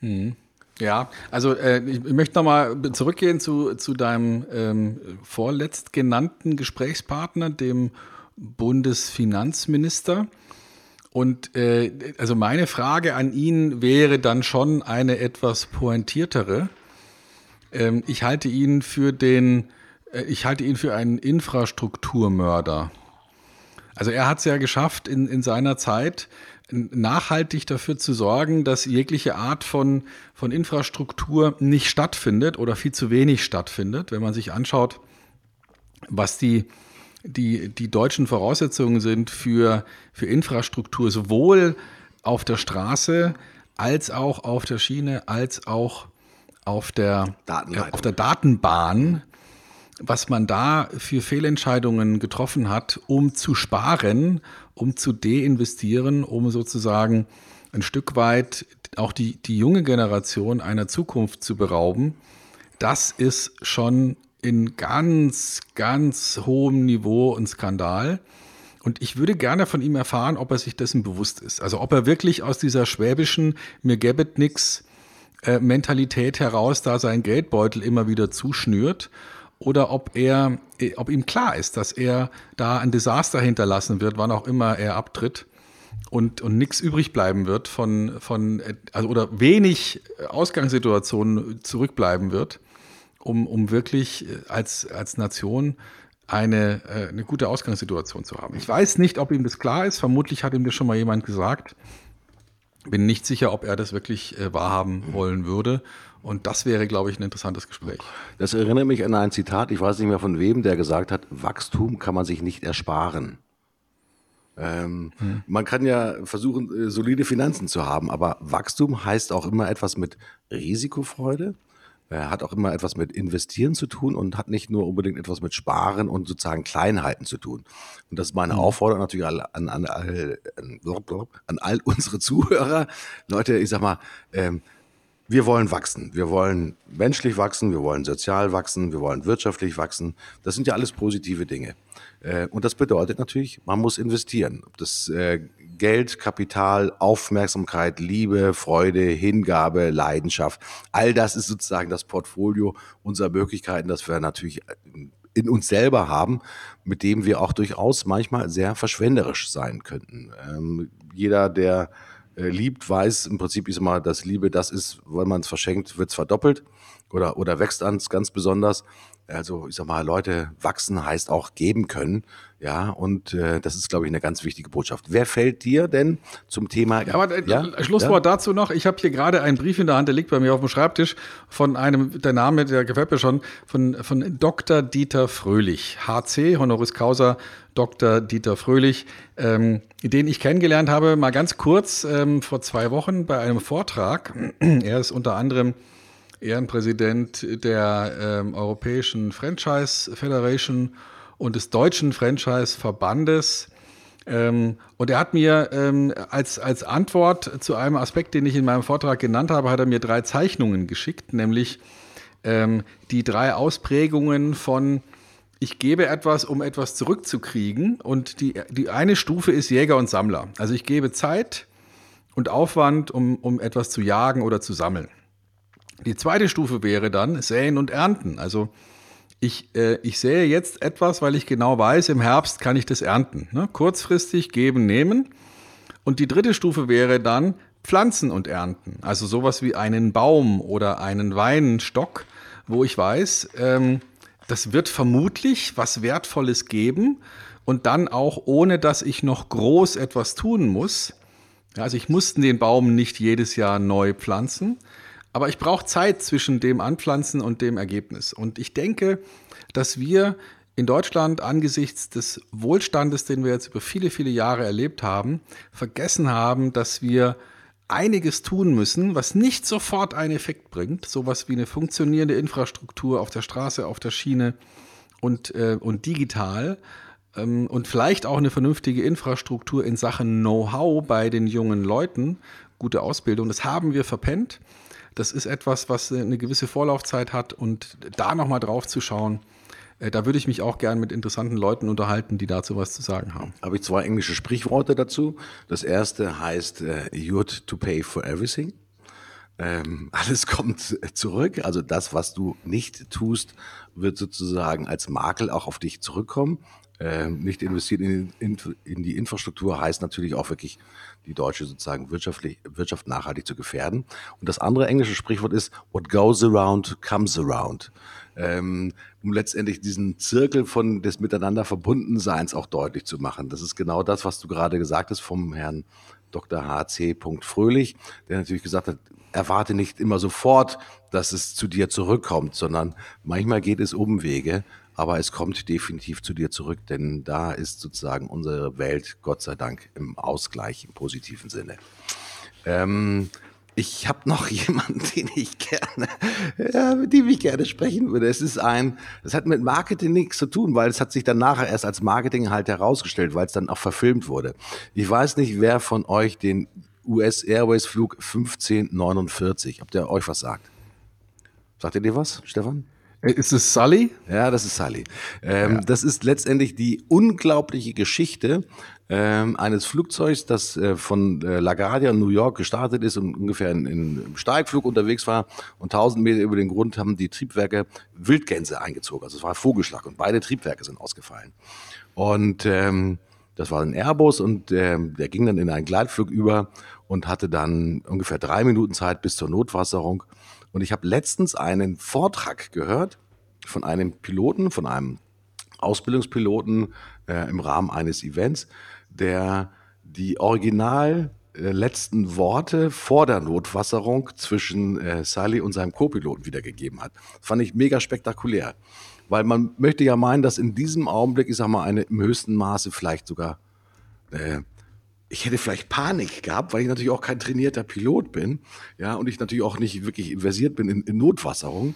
Mhm. Ja, also äh, ich, möchte nochmal zurückgehen zu, zu deinem ähm, vorletzt genannten Gesprächspartner, dem Bundesfinanzminister. Und äh, also meine Frage an ihn wäre dann schon eine etwas pointiertere. Ähm, ich halte ihn für den, äh, ich halte ihn für einen Infrastrukturmörder. Also er hat es ja geschafft, in, in seiner Zeit nachhaltig dafür zu sorgen, dass jegliche Art von, von Infrastruktur nicht stattfindet oder viel zu wenig stattfindet. Wenn man sich anschaut, was die die, die deutschen Voraussetzungen sind für, für Infrastruktur, sowohl auf der Straße als auch auf der Schiene, als auch auf der, äh, auf der Datenbahn, was man da für Fehlentscheidungen getroffen hat, um zu sparen, um zu deinvestieren, um sozusagen ein Stück weit auch die, die junge Generation einer Zukunft zu berauben, das ist schon in ganz, ganz hohem Niveau ein Skandal. Und ich würde gerne von ihm erfahren, ob er sich dessen bewusst ist. Also ob er wirklich aus dieser schwäbischen mir gäbet nix äh, Mentalität heraus da seinen Geldbeutel immer wieder zuschnürt oder ob er, ob ihm klar ist, dass er da ein Desaster hinterlassen wird, wann auch immer er abtritt und, und nichts übrig bleiben wird von, von, also oder wenig Ausgangssituationen zurückbleiben wird um, um wirklich äh, als, als Nation eine, äh, eine gute Ausgangssituation zu haben. Ich weiß nicht, ob ihm das klar ist. Vermutlich hat ihm das schon mal jemand gesagt. Bin nicht sicher, ob er das wirklich äh, wahrhaben wollen würde. Und das wäre, glaube ich, ein interessantes Gespräch. Das erinnert mich an ein Zitat, ich weiß nicht mehr von wem, der gesagt hat, Wachstum kann man sich nicht ersparen. Ähm, hm. Man kann ja versuchen, solide Finanzen zu haben, aber Wachstum heißt auch immer etwas mit Risikofreude, er hat auch immer etwas mit Investieren zu tun und hat nicht nur unbedingt etwas mit Sparen und sozusagen Kleinheiten zu tun. Und das ist meine mhm. Aufforderung natürlich an, an, an, an, all unsere Zuhörer. Leute, ich sag mal, ähm, wir wollen wachsen. Wir wollen menschlich wachsen, wir wollen sozial wachsen, wir wollen wirtschaftlich wachsen. Das sind ja alles positive Dinge. Äh, und das bedeutet natürlich, man muss investieren. Das äh, Geld, Kapital, Aufmerksamkeit, Liebe, Freude, Hingabe, Leidenschaft. All das ist sozusagen das Portfolio unserer Möglichkeiten, das wir natürlich in uns selber haben, mit dem wir auch durchaus manchmal sehr verschwenderisch sein könnten. Ähm, jeder, der äh, liebt, weiß im Prinzip ist immer, dass Liebe das ist, wenn man es verschenkt, wird es verdoppelt oder, oder wächst ans ganz besonders. Also ich sag mal, Leute wachsen heißt auch geben können. Ja, und äh, das ist, glaube ich, eine ganz wichtige Botschaft. Wer fällt dir denn zum Thema? Ja, aber äh, ja? Schlusswort ja? dazu noch. Ich habe hier gerade einen Brief in der Hand, der liegt bei mir auf dem Schreibtisch von einem, der Name, der gefällt mir schon, von, von Dr. Dieter Fröhlich, HC, Honoris Causa Dr. Dieter Fröhlich, ähm, den ich kennengelernt habe, mal ganz kurz ähm, vor zwei Wochen bei einem Vortrag. er ist unter anderem Ehrenpräsident der ähm, Europäischen Franchise Federation und des Deutschen Franchise Verbandes. Ähm, und er hat mir ähm, als, als Antwort zu einem Aspekt, den ich in meinem Vortrag genannt habe, hat er mir drei Zeichnungen geschickt, nämlich ähm, die drei Ausprägungen von ich gebe etwas, um etwas zurückzukriegen. Und die, die eine Stufe ist Jäger und Sammler. Also ich gebe Zeit und Aufwand, um, um etwas zu jagen oder zu sammeln. Die zweite Stufe wäre dann Säen und Ernten. Also ich, äh, ich sähe jetzt etwas, weil ich genau weiß, im Herbst kann ich das ernten. Ne? Kurzfristig geben, nehmen. Und die dritte Stufe wäre dann Pflanzen und Ernten. Also sowas wie einen Baum oder einen Weinstock, wo ich weiß, ähm, das wird vermutlich was Wertvolles geben und dann auch ohne, dass ich noch groß etwas tun muss. Also ich muss den Baum nicht jedes Jahr neu pflanzen, aber ich brauche Zeit zwischen dem Anpflanzen und dem Ergebnis. Und ich denke, dass wir in Deutschland angesichts des Wohlstandes, den wir jetzt über viele, viele Jahre erlebt haben, vergessen haben, dass wir einiges tun müssen, was nicht sofort einen Effekt bringt. Sowas wie eine funktionierende Infrastruktur auf der Straße, auf der Schiene und, äh, und digital. Ähm, und vielleicht auch eine vernünftige Infrastruktur in Sachen Know-how bei den jungen Leuten, gute Ausbildung. Das haben wir verpennt. Das ist etwas, was eine gewisse Vorlaufzeit hat und da nochmal drauf zu schauen, äh, da würde ich mich auch gern mit interessanten Leuten unterhalten, die dazu was zu sagen haben. Habe ich zwei englische Sprichworte dazu. Das erste heißt, uh, you're to pay for everything. Ähm, alles kommt zurück. Also das, was du nicht tust, wird sozusagen als Makel auch auf dich zurückkommen. Ähm, nicht investiert in, in, in, die Infrastruktur heißt natürlich auch wirklich die deutsche sozusagen wirtschaftlich, Wirtschaft nachhaltig zu gefährden. Und das andere englische Sprichwort ist, what goes around comes around. Ähm, um letztendlich diesen Zirkel von des Miteinander Verbundenseins auch deutlich zu machen. Das ist genau das, was du gerade gesagt hast vom Herrn Dr. H.C. Fröhlich, der natürlich gesagt hat, erwarte nicht immer sofort, dass es zu dir zurückkommt, sondern manchmal geht es Umwege, aber es kommt definitiv zu dir zurück, denn da ist sozusagen unsere Welt, Gott sei Dank, im Ausgleich im positiven Sinne. Ähm, ich habe noch jemanden, den ich gerne, ja, mit dem ich gerne sprechen würde. Es ist ein, das hat mit Marketing nichts zu tun, weil es hat sich dann nachher erst als Marketing halt herausgestellt, weil es dann auch verfilmt wurde. Ich weiß nicht, wer von euch den US Airways Flug 1549, ob der euch was sagt. Sagt ihr dir was, Stefan? Ist es Sully? Ja, das ist Sully. Ähm, ja. Das ist letztendlich die unglaubliche Geschichte ähm, eines Flugzeugs, das äh, von äh, LaGuardia in New York gestartet ist und ungefähr in, in Steigflug unterwegs war. Und 1000 Meter über den Grund haben die Triebwerke Wildgänse eingezogen. Also es war Vogelschlag und beide Triebwerke sind ausgefallen. Und ähm, das war ein Airbus und äh, der ging dann in einen Gleitflug über und hatte dann ungefähr drei Minuten Zeit bis zur Notwasserung. Und ich habe letztens einen Vortrag gehört von einem Piloten, von einem Ausbildungspiloten äh, im Rahmen eines Events, der die original äh, letzten Worte vor der Notwasserung zwischen äh, Sally und seinem Co-Piloten wiedergegeben hat. Fand ich mega spektakulär. Weil man möchte ja meinen, dass in diesem Augenblick, ich sag mal, eine im höchsten Maße vielleicht sogar äh, ich hätte vielleicht Panik gehabt, weil ich natürlich auch kein trainierter Pilot bin, ja, und ich natürlich auch nicht wirklich versiert bin in, in Notwasserung.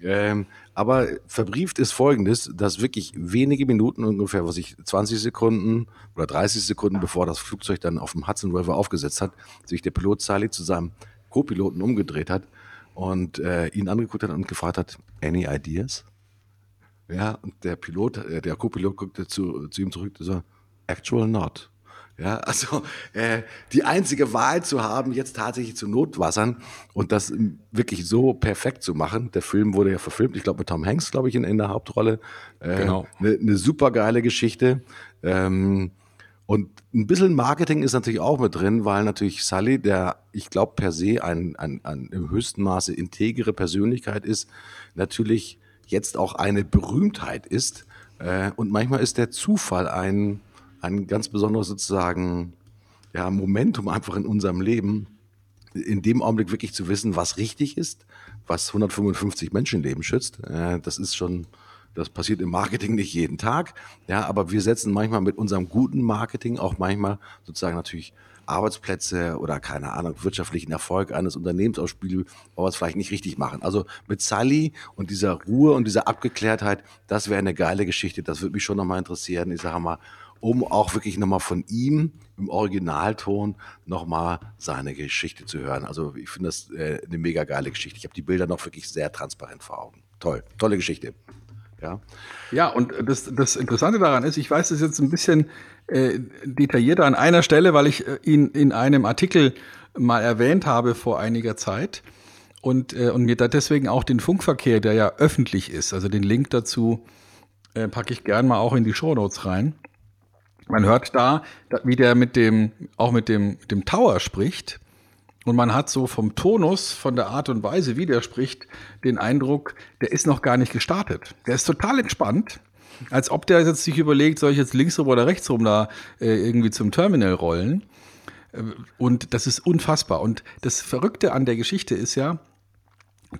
Ähm, aber verbrieft ist folgendes, dass wirklich wenige Minuten, ungefähr, was ich, 20 Sekunden oder 30 Sekunden, bevor das Flugzeug dann auf dem Hudson River aufgesetzt hat, sich der Pilot Sally zu seinem Co-Piloten umgedreht hat und äh, ihn angeguckt hat und gefragt hat, any ideas? Ja, und der Pilot, äh, der Co-Pilot guckte zu, zu ihm zurück und so, actual not. Ja, also äh, die einzige Wahl zu haben, jetzt tatsächlich zu Notwassern und das wirklich so perfekt zu machen. Der Film wurde ja verfilmt, ich glaube mit Tom Hanks, glaube ich, in, in der Hauptrolle. Äh, genau. Eine ne super geile Geschichte. Ähm, und ein bisschen Marketing ist natürlich auch mit drin, weil natürlich Sully, der ich glaube per se ein, ein, ein im höchsten Maße integere Persönlichkeit ist, natürlich jetzt auch eine Berühmtheit ist. Äh, und manchmal ist der Zufall ein ein ganz besonderes sozusagen ja, Momentum einfach in unserem Leben, in dem Augenblick wirklich zu wissen, was richtig ist, was 155 Menschenleben schützt. Äh, das ist schon, das passiert im Marketing nicht jeden Tag. Ja, aber wir setzen manchmal mit unserem guten Marketing auch manchmal sozusagen natürlich Arbeitsplätze oder keine Ahnung, wirtschaftlichen Erfolg eines Unternehmens aus Spiel, wo wir es vielleicht nicht richtig machen. Also mit Sally und dieser Ruhe und dieser Abgeklärtheit, das wäre eine geile Geschichte. Das würde mich schon nochmal interessieren. Ich sage mal, um auch wirklich nochmal von ihm im Originalton nochmal seine Geschichte zu hören. Also ich finde das äh, eine mega geile Geschichte. Ich habe die Bilder noch wirklich sehr transparent vor Augen. Toll, tolle Geschichte. Ja, ja und das, das Interessante daran ist, ich weiß es jetzt ein bisschen äh, detaillierter an einer Stelle, weil ich äh, ihn in einem Artikel mal erwähnt habe vor einiger Zeit und, äh, und mir da deswegen auch den Funkverkehr, der ja öffentlich ist, also den Link dazu äh, packe ich gern mal auch in die Shownotes rein. Man hört da, wie der mit dem, auch mit dem, dem Tower spricht. Und man hat so vom Tonus, von der Art und Weise, wie der spricht, den Eindruck, der ist noch gar nicht gestartet. Der ist total entspannt. Als ob der jetzt sich überlegt, soll ich jetzt links rum oder rechts rum da äh, irgendwie zum Terminal rollen. Äh, und das ist unfassbar. Und das Verrückte an der Geschichte ist ja,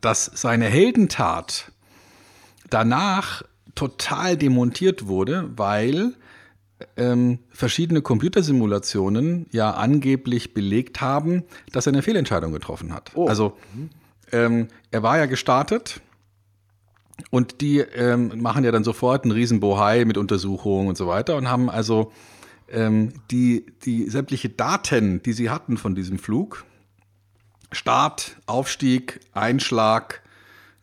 dass seine Heldentat danach total demontiert wurde, weil ähm, verschiedene Computersimulationen ja angeblich belegt haben, dass er eine Fehlentscheidung getroffen hat. Oh. Also ähm, er war ja gestartet und die ähm, machen ja dann sofort einen riesen Bohai mit Untersuchungen und so weiter und haben also ähm, die, die sämtliche Daten, die sie hatten von diesem Flug, Start, Aufstieg, Einschlag,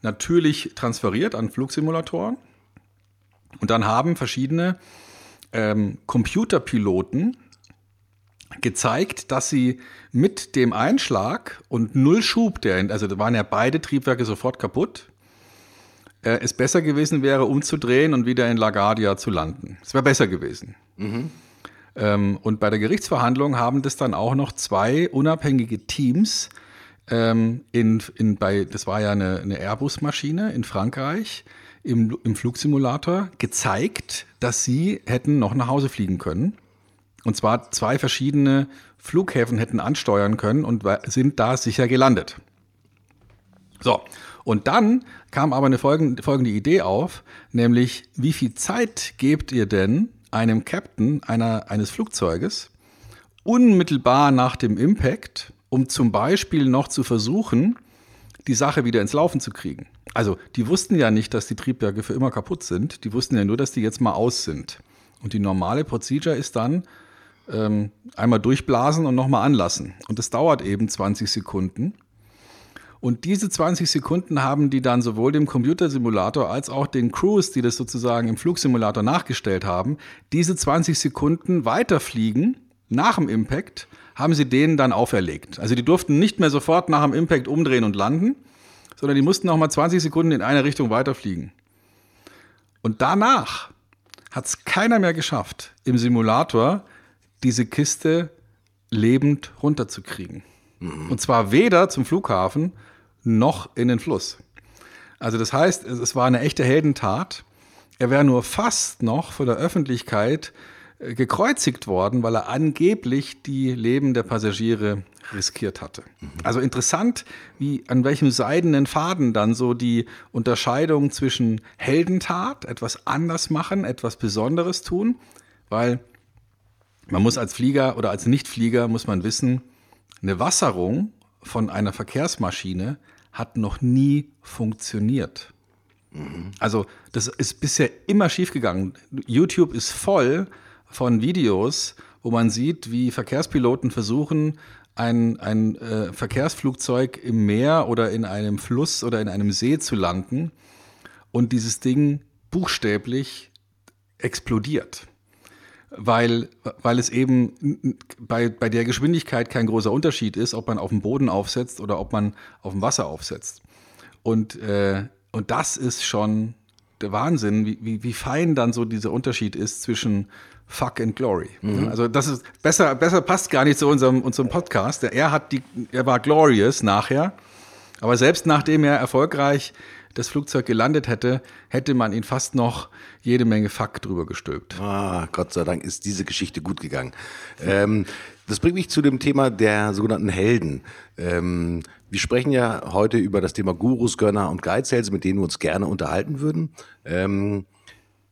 natürlich transferiert an Flugsimulatoren. Und dann haben verschiedene ähm, Computerpiloten gezeigt, dass sie mit dem Einschlag und null Schub, der, also da waren ja beide Triebwerke sofort kaputt, äh, es besser gewesen wäre, umzudrehen und wieder in LaGuardia zu landen. Es wäre besser gewesen. Mhm. Ähm, und bei der Gerichtsverhandlung haben das dann auch noch zwei unabhängige Teams ähm, in, in, bei, das war ja eine, eine Airbus-Maschine in Frankreich, im, im Flugsimulator gezeigt, dass sie hätten noch nach Hause fliegen können. Und zwar zwei verschiedene Flughäfen hätten ansteuern können und sind da sicher gelandet. So, und dann kam aber eine folgende, folgende Idee auf, nämlich wie viel Zeit gebt ihr denn einem Captain einer, eines Flugzeuges unmittelbar nach dem Impact, um zum Beispiel noch zu versuchen, die Sache wieder ins Laufen zu kriegen. Also die wussten ja nicht, dass die Triebwerke für immer kaputt sind. Die wussten ja nur, dass die jetzt mal aus sind. Und die normale Procedure ist dann ähm, einmal durchblasen und nochmal anlassen. Und das dauert eben 20 Sekunden. Und diese 20 Sekunden haben die dann sowohl dem Computersimulator als auch den Crews, die das sozusagen im Flugsimulator nachgestellt haben, diese 20 Sekunden weiterfliegen nach dem Impact haben sie denen dann auferlegt. Also die durften nicht mehr sofort nach dem Impact umdrehen und landen, sondern die mussten noch mal 20 Sekunden in eine Richtung weiterfliegen. Und danach hat es keiner mehr geschafft, im Simulator diese Kiste lebend runterzukriegen. Mhm. Und zwar weder zum Flughafen noch in den Fluss. Also das heißt, es war eine echte Heldentat. Er wäre nur fast noch von der Öffentlichkeit gekreuzigt worden, weil er angeblich die Leben der Passagiere riskiert hatte. Also interessant, wie an welchem seidenen Faden dann so die Unterscheidung zwischen Heldentat, etwas anders machen, etwas Besonderes tun, weil man muss als Flieger oder als Nichtflieger muss man wissen, eine Wasserung von einer Verkehrsmaschine hat noch nie funktioniert. Also das ist bisher immer schiefgegangen. YouTube ist voll von Videos, wo man sieht, wie Verkehrspiloten versuchen, ein, ein äh, Verkehrsflugzeug im Meer oder in einem Fluss oder in einem See zu landen und dieses Ding buchstäblich explodiert. Weil, weil es eben bei, bei der Geschwindigkeit kein großer Unterschied ist, ob man auf dem Boden aufsetzt oder ob man auf dem Wasser aufsetzt. Und, äh, und das ist schon der Wahnsinn, wie, wie, wie fein dann so dieser Unterschied ist zwischen Fuck and Glory. Mhm. Also das ist besser, besser passt gar nicht zu unserem, unserem Podcast. Er hat die, er war glorious nachher, aber selbst nachdem er erfolgreich das Flugzeug gelandet hätte, hätte man ihn fast noch jede Menge Fuck drüber gestülpt. Ah, Gott sei Dank ist diese Geschichte gut gegangen. Ähm, das bringt mich zu dem Thema der sogenannten Helden. Ähm, wir sprechen ja heute über das Thema Gurus, Gönner und Geizhälse, mit denen wir uns gerne unterhalten würden. Ähm,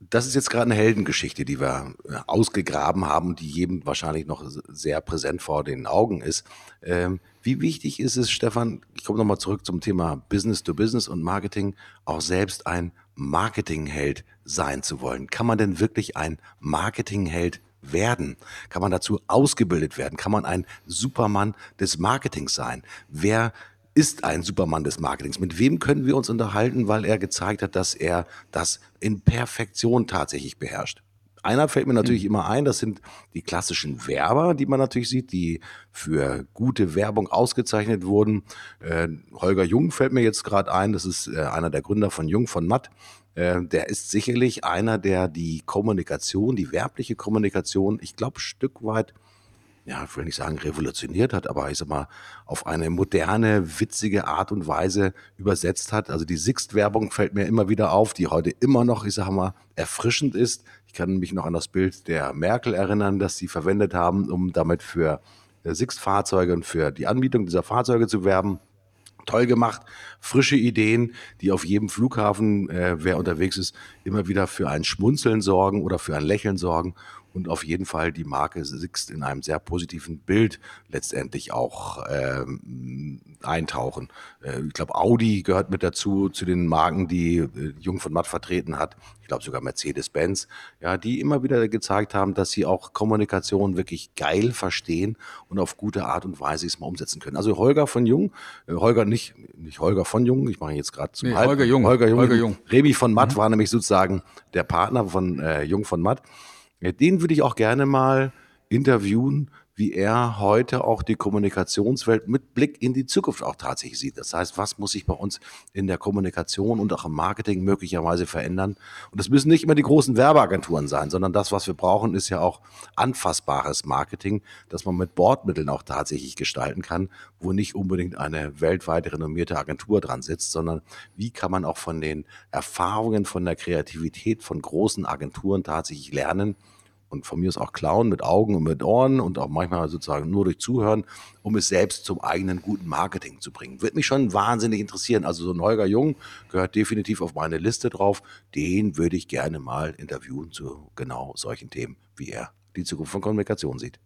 das ist jetzt gerade eine Heldengeschichte, die wir äh, ausgegraben haben, die jedem wahrscheinlich noch sehr präsent vor den Augen ist. Ähm, wie wichtig ist es, Stefan, ich komme nochmal zurück zum Thema Business to Business und Marketing, auch selbst ein Marketingheld sein zu wollen? Kann man denn wirklich ein Marketingheld werden? Kann man dazu ausgebildet werden? Kann man ein Supermann des Marketings sein? Wer ist ein Supermann des Marketings. Mit wem können wir uns unterhalten, weil er gezeigt hat, dass er das in Perfektion tatsächlich beherrscht? Einer fällt mir natürlich mhm. immer ein, das sind die klassischen Werber, die man natürlich sieht, die für gute Werbung ausgezeichnet wurden. Äh, Holger Jung fällt mir jetzt gerade ein, das ist äh, einer der Gründer von Jung von Matt. Äh, der ist sicherlich einer, der die Kommunikation, die werbliche Kommunikation, ich glaube, Stück weit ja, ich will nicht sagen revolutioniert hat, aber ich sag mal, auf eine moderne, witzige Art und Weise übersetzt hat. Also die Sixt-Werbung fällt mir immer wieder auf, die heute immer noch, ich sag mal, erfrischend ist. Ich kann mich noch an das Bild der Merkel erinnern, das sie verwendet haben, um damit für äh, Sixt-Fahrzeuge und für die Anbietung dieser Fahrzeuge zu werben. Toll gemacht, frische Ideen, die auf jedem Flughafen, äh, wer unterwegs ist, immer wieder für ein Schmunzeln sorgen oder für ein Lächeln sorgen und auf jeden Fall die Marke Sixt in einem sehr positiven Bild letztendlich auch ähm, eintauchen. Äh, ich glaube, Audi gehört mit dazu, zu den Marken, die äh, Jung von Matt vertreten hat. Ich glaube sogar Mercedes-Benz, ja, die immer wieder gezeigt haben, dass sie auch Kommunikation wirklich geil verstehen und auf gute Art und Weise es mal umsetzen können. Also Holger von Jung, äh, Holger nicht, nicht Holger von Jung, ich mache jetzt gerade zum nee, Halb, Holger Jung. Holger Jung. Holger Jung. Remy von Matt mhm. war nämlich sozusagen der Partner von äh, Jung von Matt. Den würde ich auch gerne mal interviewen, wie er heute auch die Kommunikationswelt mit Blick in die Zukunft auch tatsächlich sieht. Das heißt, was muss sich bei uns in der Kommunikation und auch im Marketing möglicherweise verändern? Und das müssen nicht immer die großen Werbeagenturen sein, sondern das, was wir brauchen, ist ja auch anfassbares Marketing, das man mit Bordmitteln auch tatsächlich gestalten kann, wo nicht unbedingt eine weltweit renommierte Agentur dran sitzt, sondern wie kann man auch von den Erfahrungen, von der Kreativität von großen Agenturen tatsächlich lernen und von mir ist auch klauen mit Augen und mit Ohren und auch manchmal sozusagen nur durch Zuhören, um es selbst zum eigenen guten Marketing zu bringen. Wird mich schon wahnsinnig interessieren. Also so ein Holger Jung gehört definitiv auf meine Liste drauf. Den würde ich gerne mal interviewen zu genau solchen Themen, wie er die Zukunft von Kommunikation sieht.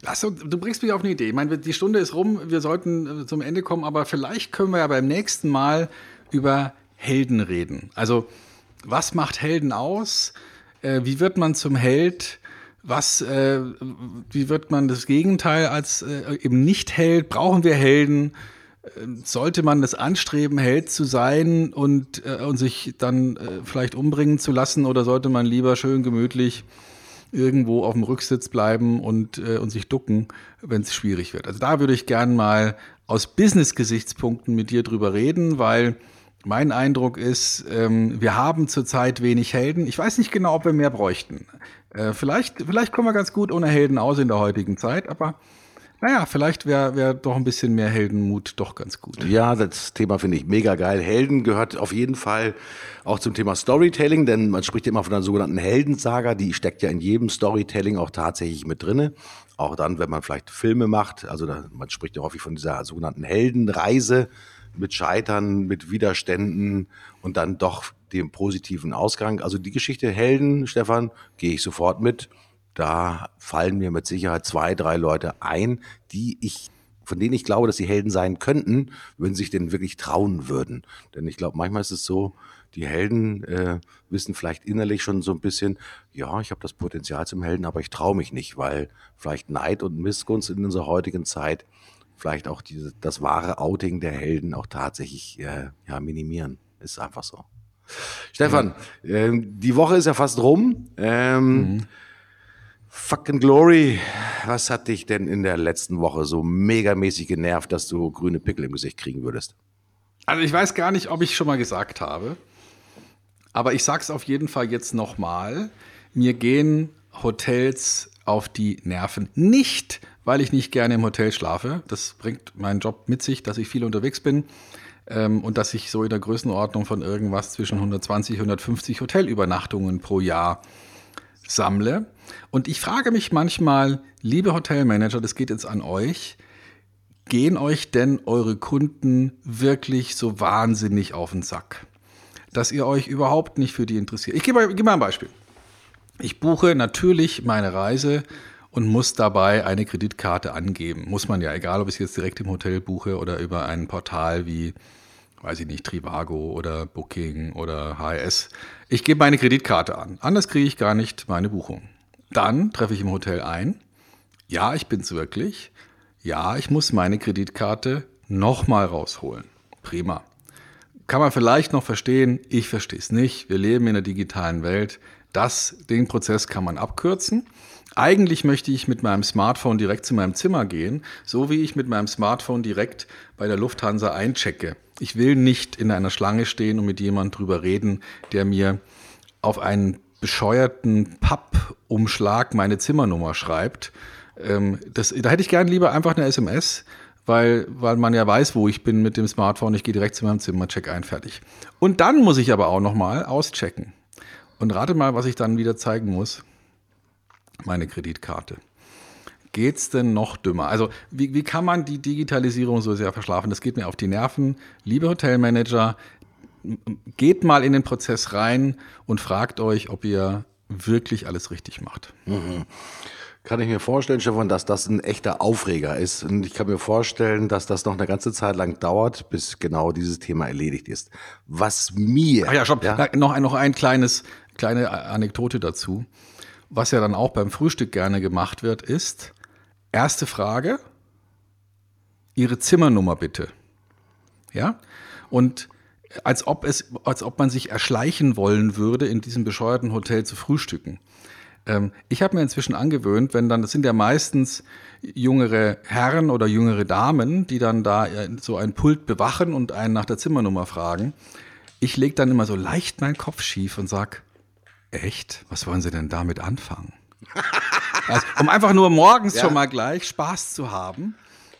Lass, du bringst mich auf eine Idee. Ich meine, die Stunde ist rum, wir sollten äh, zum Ende kommen, aber vielleicht können wir ja beim nächsten Mal über Helden reden. Also, was macht Helden aus? Äh, wie wird man zum Held? Was, äh, wie wird man das Gegenteil als äh, eben nicht Held? Brauchen wir Helden? Äh, sollte man das anstreben, Held zu sein und, äh, und sich dann äh, vielleicht umbringen zu lassen oder sollte man lieber schön gemütlich irgendwo auf dem Rücksitz bleiben und, äh, und sich ducken, wenn es schwierig wird? Also da würde ich gern mal aus Business-Gesichtspunkten mit dir drüber reden, weil mein Eindruck ist, ähm, wir haben zurzeit wenig Helden. Ich weiß nicht genau, ob wir mehr bräuchten. Äh, vielleicht, vielleicht kommen wir ganz gut ohne Helden aus in der heutigen Zeit, aber naja, vielleicht wäre wär doch ein bisschen mehr Heldenmut doch ganz gut. Ja, das Thema finde ich mega geil. Helden gehört auf jeden Fall auch zum Thema Storytelling, denn man spricht immer von einer sogenannten Heldensaga, die steckt ja in jedem Storytelling auch tatsächlich mit drinne. Auch dann, wenn man vielleicht Filme macht, also da, man spricht ja häufig von dieser sogenannten Heldenreise mit Scheitern, mit Widerständen und dann doch dem positiven Ausgang. Also die Geschichte Helden, Stefan, gehe ich sofort mit. Da fallen mir mit Sicherheit zwei, drei Leute ein, die ich von denen ich glaube, dass sie Helden sein könnten, wenn sie sich denn wirklich trauen würden. Denn ich glaube, manchmal ist es so, die Helden äh, wissen vielleicht innerlich schon so ein bisschen, ja, ich habe das Potenzial zum Helden, aber ich traue mich nicht, weil vielleicht Neid und Missgunst in unserer heutigen Zeit vielleicht auch diese, das wahre Outing der Helden auch tatsächlich äh, ja, minimieren. Ist einfach so. Stefan, ja. ähm, die Woche ist ja fast rum. Ähm, mhm. Fucking Glory, was hat dich denn in der letzten Woche so megamäßig genervt, dass du grüne Pickel im Gesicht kriegen würdest? Also ich weiß gar nicht, ob ich schon mal gesagt habe, aber ich sag's auf jeden Fall jetzt nochmal. Mir gehen Hotels auf die Nerven. Nicht, weil ich nicht gerne im Hotel schlafe. Das bringt meinen Job mit sich, dass ich viel unterwegs bin ähm, und dass ich so in der Größenordnung von irgendwas zwischen 120 und 150 Hotelübernachtungen pro Jahr sammle. Und ich frage mich manchmal, liebe Hotelmanager, das geht jetzt an euch, gehen euch denn eure Kunden wirklich so wahnsinnig auf den Sack, dass ihr euch überhaupt nicht für die interessiert? Ich gebe, gebe mal ein Beispiel. Ich buche natürlich meine Reise und muss dabei eine Kreditkarte angeben. Muss man ja, egal ob ich jetzt direkt im Hotel buche oder über ein Portal wie, weiß ich nicht, Trivago oder Booking oder HRS. Ich gebe meine Kreditkarte an. Anders kriege ich gar nicht meine Buchung. Dann treffe ich im Hotel ein. Ja, ich bin's wirklich. Ja, ich muss meine Kreditkarte nochmal rausholen. Prima. Kann man vielleicht noch verstehen, ich verstehe es nicht. Wir leben in der digitalen Welt. Das, den Prozess kann man abkürzen. Eigentlich möchte ich mit meinem Smartphone direkt zu meinem Zimmer gehen, so wie ich mit meinem Smartphone direkt bei der Lufthansa einchecke. Ich will nicht in einer Schlange stehen und mit jemandem drüber reden, der mir auf einen bescheuerten Pappumschlag meine Zimmernummer schreibt. Ähm, das, da hätte ich gern lieber einfach eine SMS, weil, weil man ja weiß, wo ich bin mit dem Smartphone. Ich gehe direkt zu meinem Zimmer, check ein, fertig. Und dann muss ich aber auch nochmal auschecken. Und rate mal, was ich dann wieder zeigen muss meine Kreditkarte. Geht's denn noch dümmer? Also, wie, wie kann man die Digitalisierung so sehr verschlafen? Das geht mir auf die Nerven. Liebe Hotelmanager, geht mal in den Prozess rein und fragt euch, ob ihr wirklich alles richtig macht. Mhm. Kann ich mir vorstellen, Stefan, dass das ein echter Aufreger ist. Und ich kann mir vorstellen, dass das noch eine ganze Zeit lang dauert, bis genau dieses Thema erledigt ist. Was mir. Ach ja, stopp. Ja? Noch, noch ein kleines, kleine Anekdote dazu was ja dann auch beim Frühstück gerne gemacht wird, ist, erste Frage, Ihre Zimmernummer bitte. Ja? Und als ob es, als ob man sich erschleichen wollen würde, in diesem bescheuerten Hotel zu frühstücken. Ähm, ich habe mir inzwischen angewöhnt, wenn dann, das sind ja meistens jüngere Herren oder jüngere Damen, die dann da so ein Pult bewachen und einen nach der Zimmernummer fragen. Ich lege dann immer so leicht meinen Kopf schief und sag, echt? Was wollen Sie denn damit anfangen? also, um einfach nur morgens ja. schon mal gleich Spaß zu haben.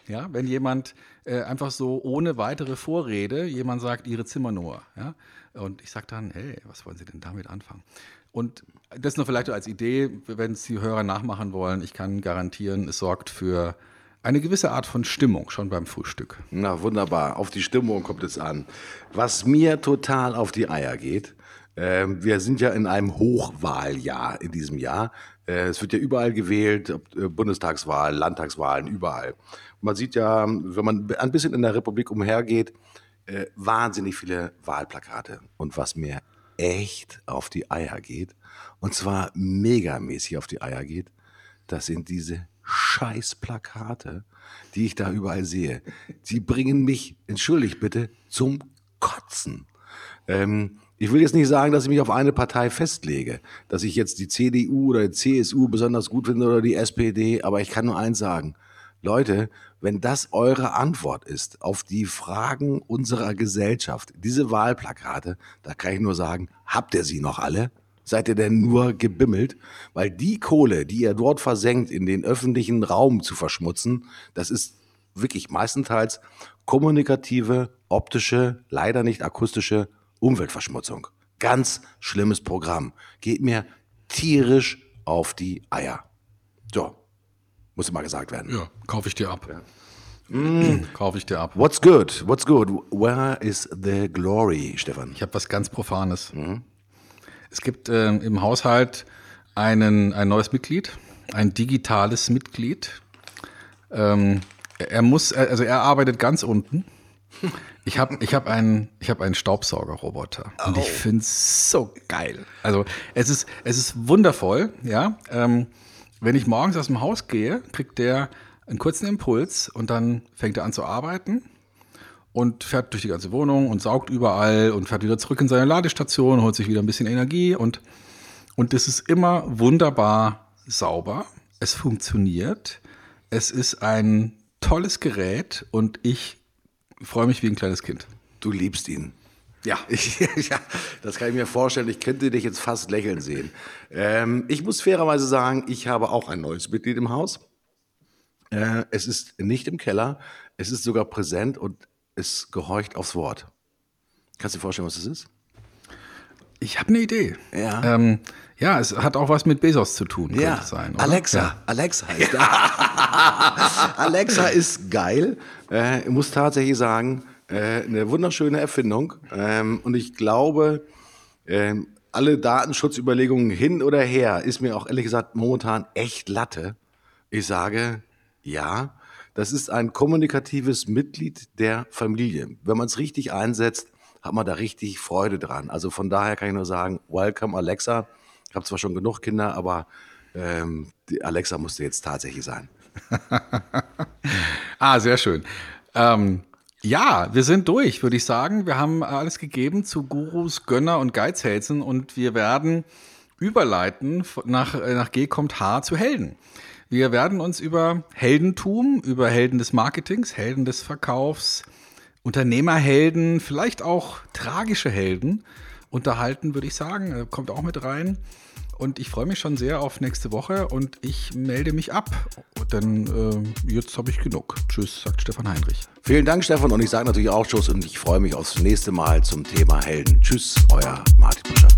Ja, wenn jemand äh, einfach so ohne weitere Vorrede, jemand sagt ihre Zimmernummer. Ja? Und ich sage dann, hey, was wollen Sie denn damit anfangen? Und das nur vielleicht als Idee, wenn es die Hörer nachmachen wollen. Ich kann garantieren, es sorgt für eine gewisse Art von Stimmung schon beim Frühstück. Na wunderbar, auf die Stimmung kommt es an. Was mir total auf die Eier geht, äh, wir sind ja in einem Hochwahljahr in diesem Jahr. Äh, es wird ja überall gewählt, äh, Bundestagswahl, Landtagswahlen, überall. Man sieht ja, wenn man ein bisschen in der Republik umhergeht, äh, wahnsinnig viele Wahlplakate. Und was mir echt auf die Eier geht, und zwar megamäßig auf die Eier geht, das sind diese Scheißplakate, die ich da überall sehe. Die bringen mich, entschuldigt bitte, zum Kotzen. Ähm, ich will jetzt nicht sagen, dass ich mich auf eine Partei festlege, dass ich jetzt die CDU oder die CSU besonders gut finde oder die SPD, aber ich kann nur eins sagen. Leute, wenn das eure Antwort ist auf die Fragen unserer Gesellschaft, diese Wahlplakate, da kann ich nur sagen, habt ihr sie noch alle? Seid ihr denn nur gebimmelt? Weil die Kohle, die ihr dort versenkt, in den öffentlichen Raum zu verschmutzen, das ist wirklich meistenteils kommunikative, optische, leider nicht akustische Umweltverschmutzung. Ganz schlimmes Programm. Geht mir tierisch auf die Eier. So, muss mal gesagt werden. Ja, kaufe ich dir ab. Ja. Mm. Kaufe ich dir ab. What's good? What's good? Where is the glory, Stefan? Ich habe was ganz Profanes. Mhm. Es gibt äh, im Haushalt einen, ein neues Mitglied, ein digitales Mitglied. Ähm, er muss, also er arbeitet ganz unten ich habe ich hab einen, hab einen Staubsaugerroboter oh. und ich oh. finde es so geil. Also es ist, es ist wundervoll, ja. Ähm, wenn ich morgens aus dem Haus gehe, kriegt der einen kurzen Impuls und dann fängt er an zu arbeiten und fährt durch die ganze Wohnung und saugt überall und fährt wieder zurück in seine Ladestation, holt sich wieder ein bisschen Energie und, und das ist immer wunderbar sauber. Es funktioniert. Es ist ein tolles Gerät und ich freue mich wie ein kleines Kind. Du liebst ihn. Ja, ich, ja, das kann ich mir vorstellen. Ich könnte dich jetzt fast lächeln sehen. Ähm, ich muss fairerweise sagen, ich habe auch ein neues Mitglied im Haus. Äh, es ist nicht im Keller, es ist sogar präsent und es gehorcht aufs Wort. Kannst du dir vorstellen, was das ist? Ich habe eine Idee. Ja. Ähm, ja, es hat auch was mit Bezos zu tun, ja. könnte sein. Oder? Alexa, ja. Alexa ist ja. Alexa ist geil. Äh, ich muss tatsächlich sagen, äh, eine wunderschöne Erfindung. Ähm, und ich glaube, äh, alle Datenschutzüberlegungen hin oder her ist mir auch ehrlich gesagt momentan echt Latte. Ich sage, ja, das ist ein kommunikatives Mitglied der Familie. Wenn man es richtig einsetzt, hat man da richtig Freude dran. Also von daher kann ich nur sagen, welcome Alexa. Ich habe zwar schon genug Kinder, aber ähm, Alexa musste jetzt tatsächlich sein. ah, sehr schön. Ähm, ja, wir sind durch, würde ich sagen. Wir haben alles gegeben zu Gurus, Gönner und Geizhälsen und wir werden überleiten nach, äh, nach G kommt H zu Helden. Wir werden uns über Heldentum, über Helden des Marketings, Helden des Verkaufs, Unternehmerhelden, vielleicht auch tragische Helden unterhalten, würde ich sagen. Kommt auch mit rein. Und ich freue mich schon sehr auf nächste Woche und ich melde mich ab, denn äh, jetzt habe ich genug. Tschüss, sagt Stefan Heinrich. Vielen Dank, Stefan. Und ich sage natürlich auch Tschüss und ich freue mich aufs nächste Mal zum Thema Helden. Tschüss, euer Martin Buscher.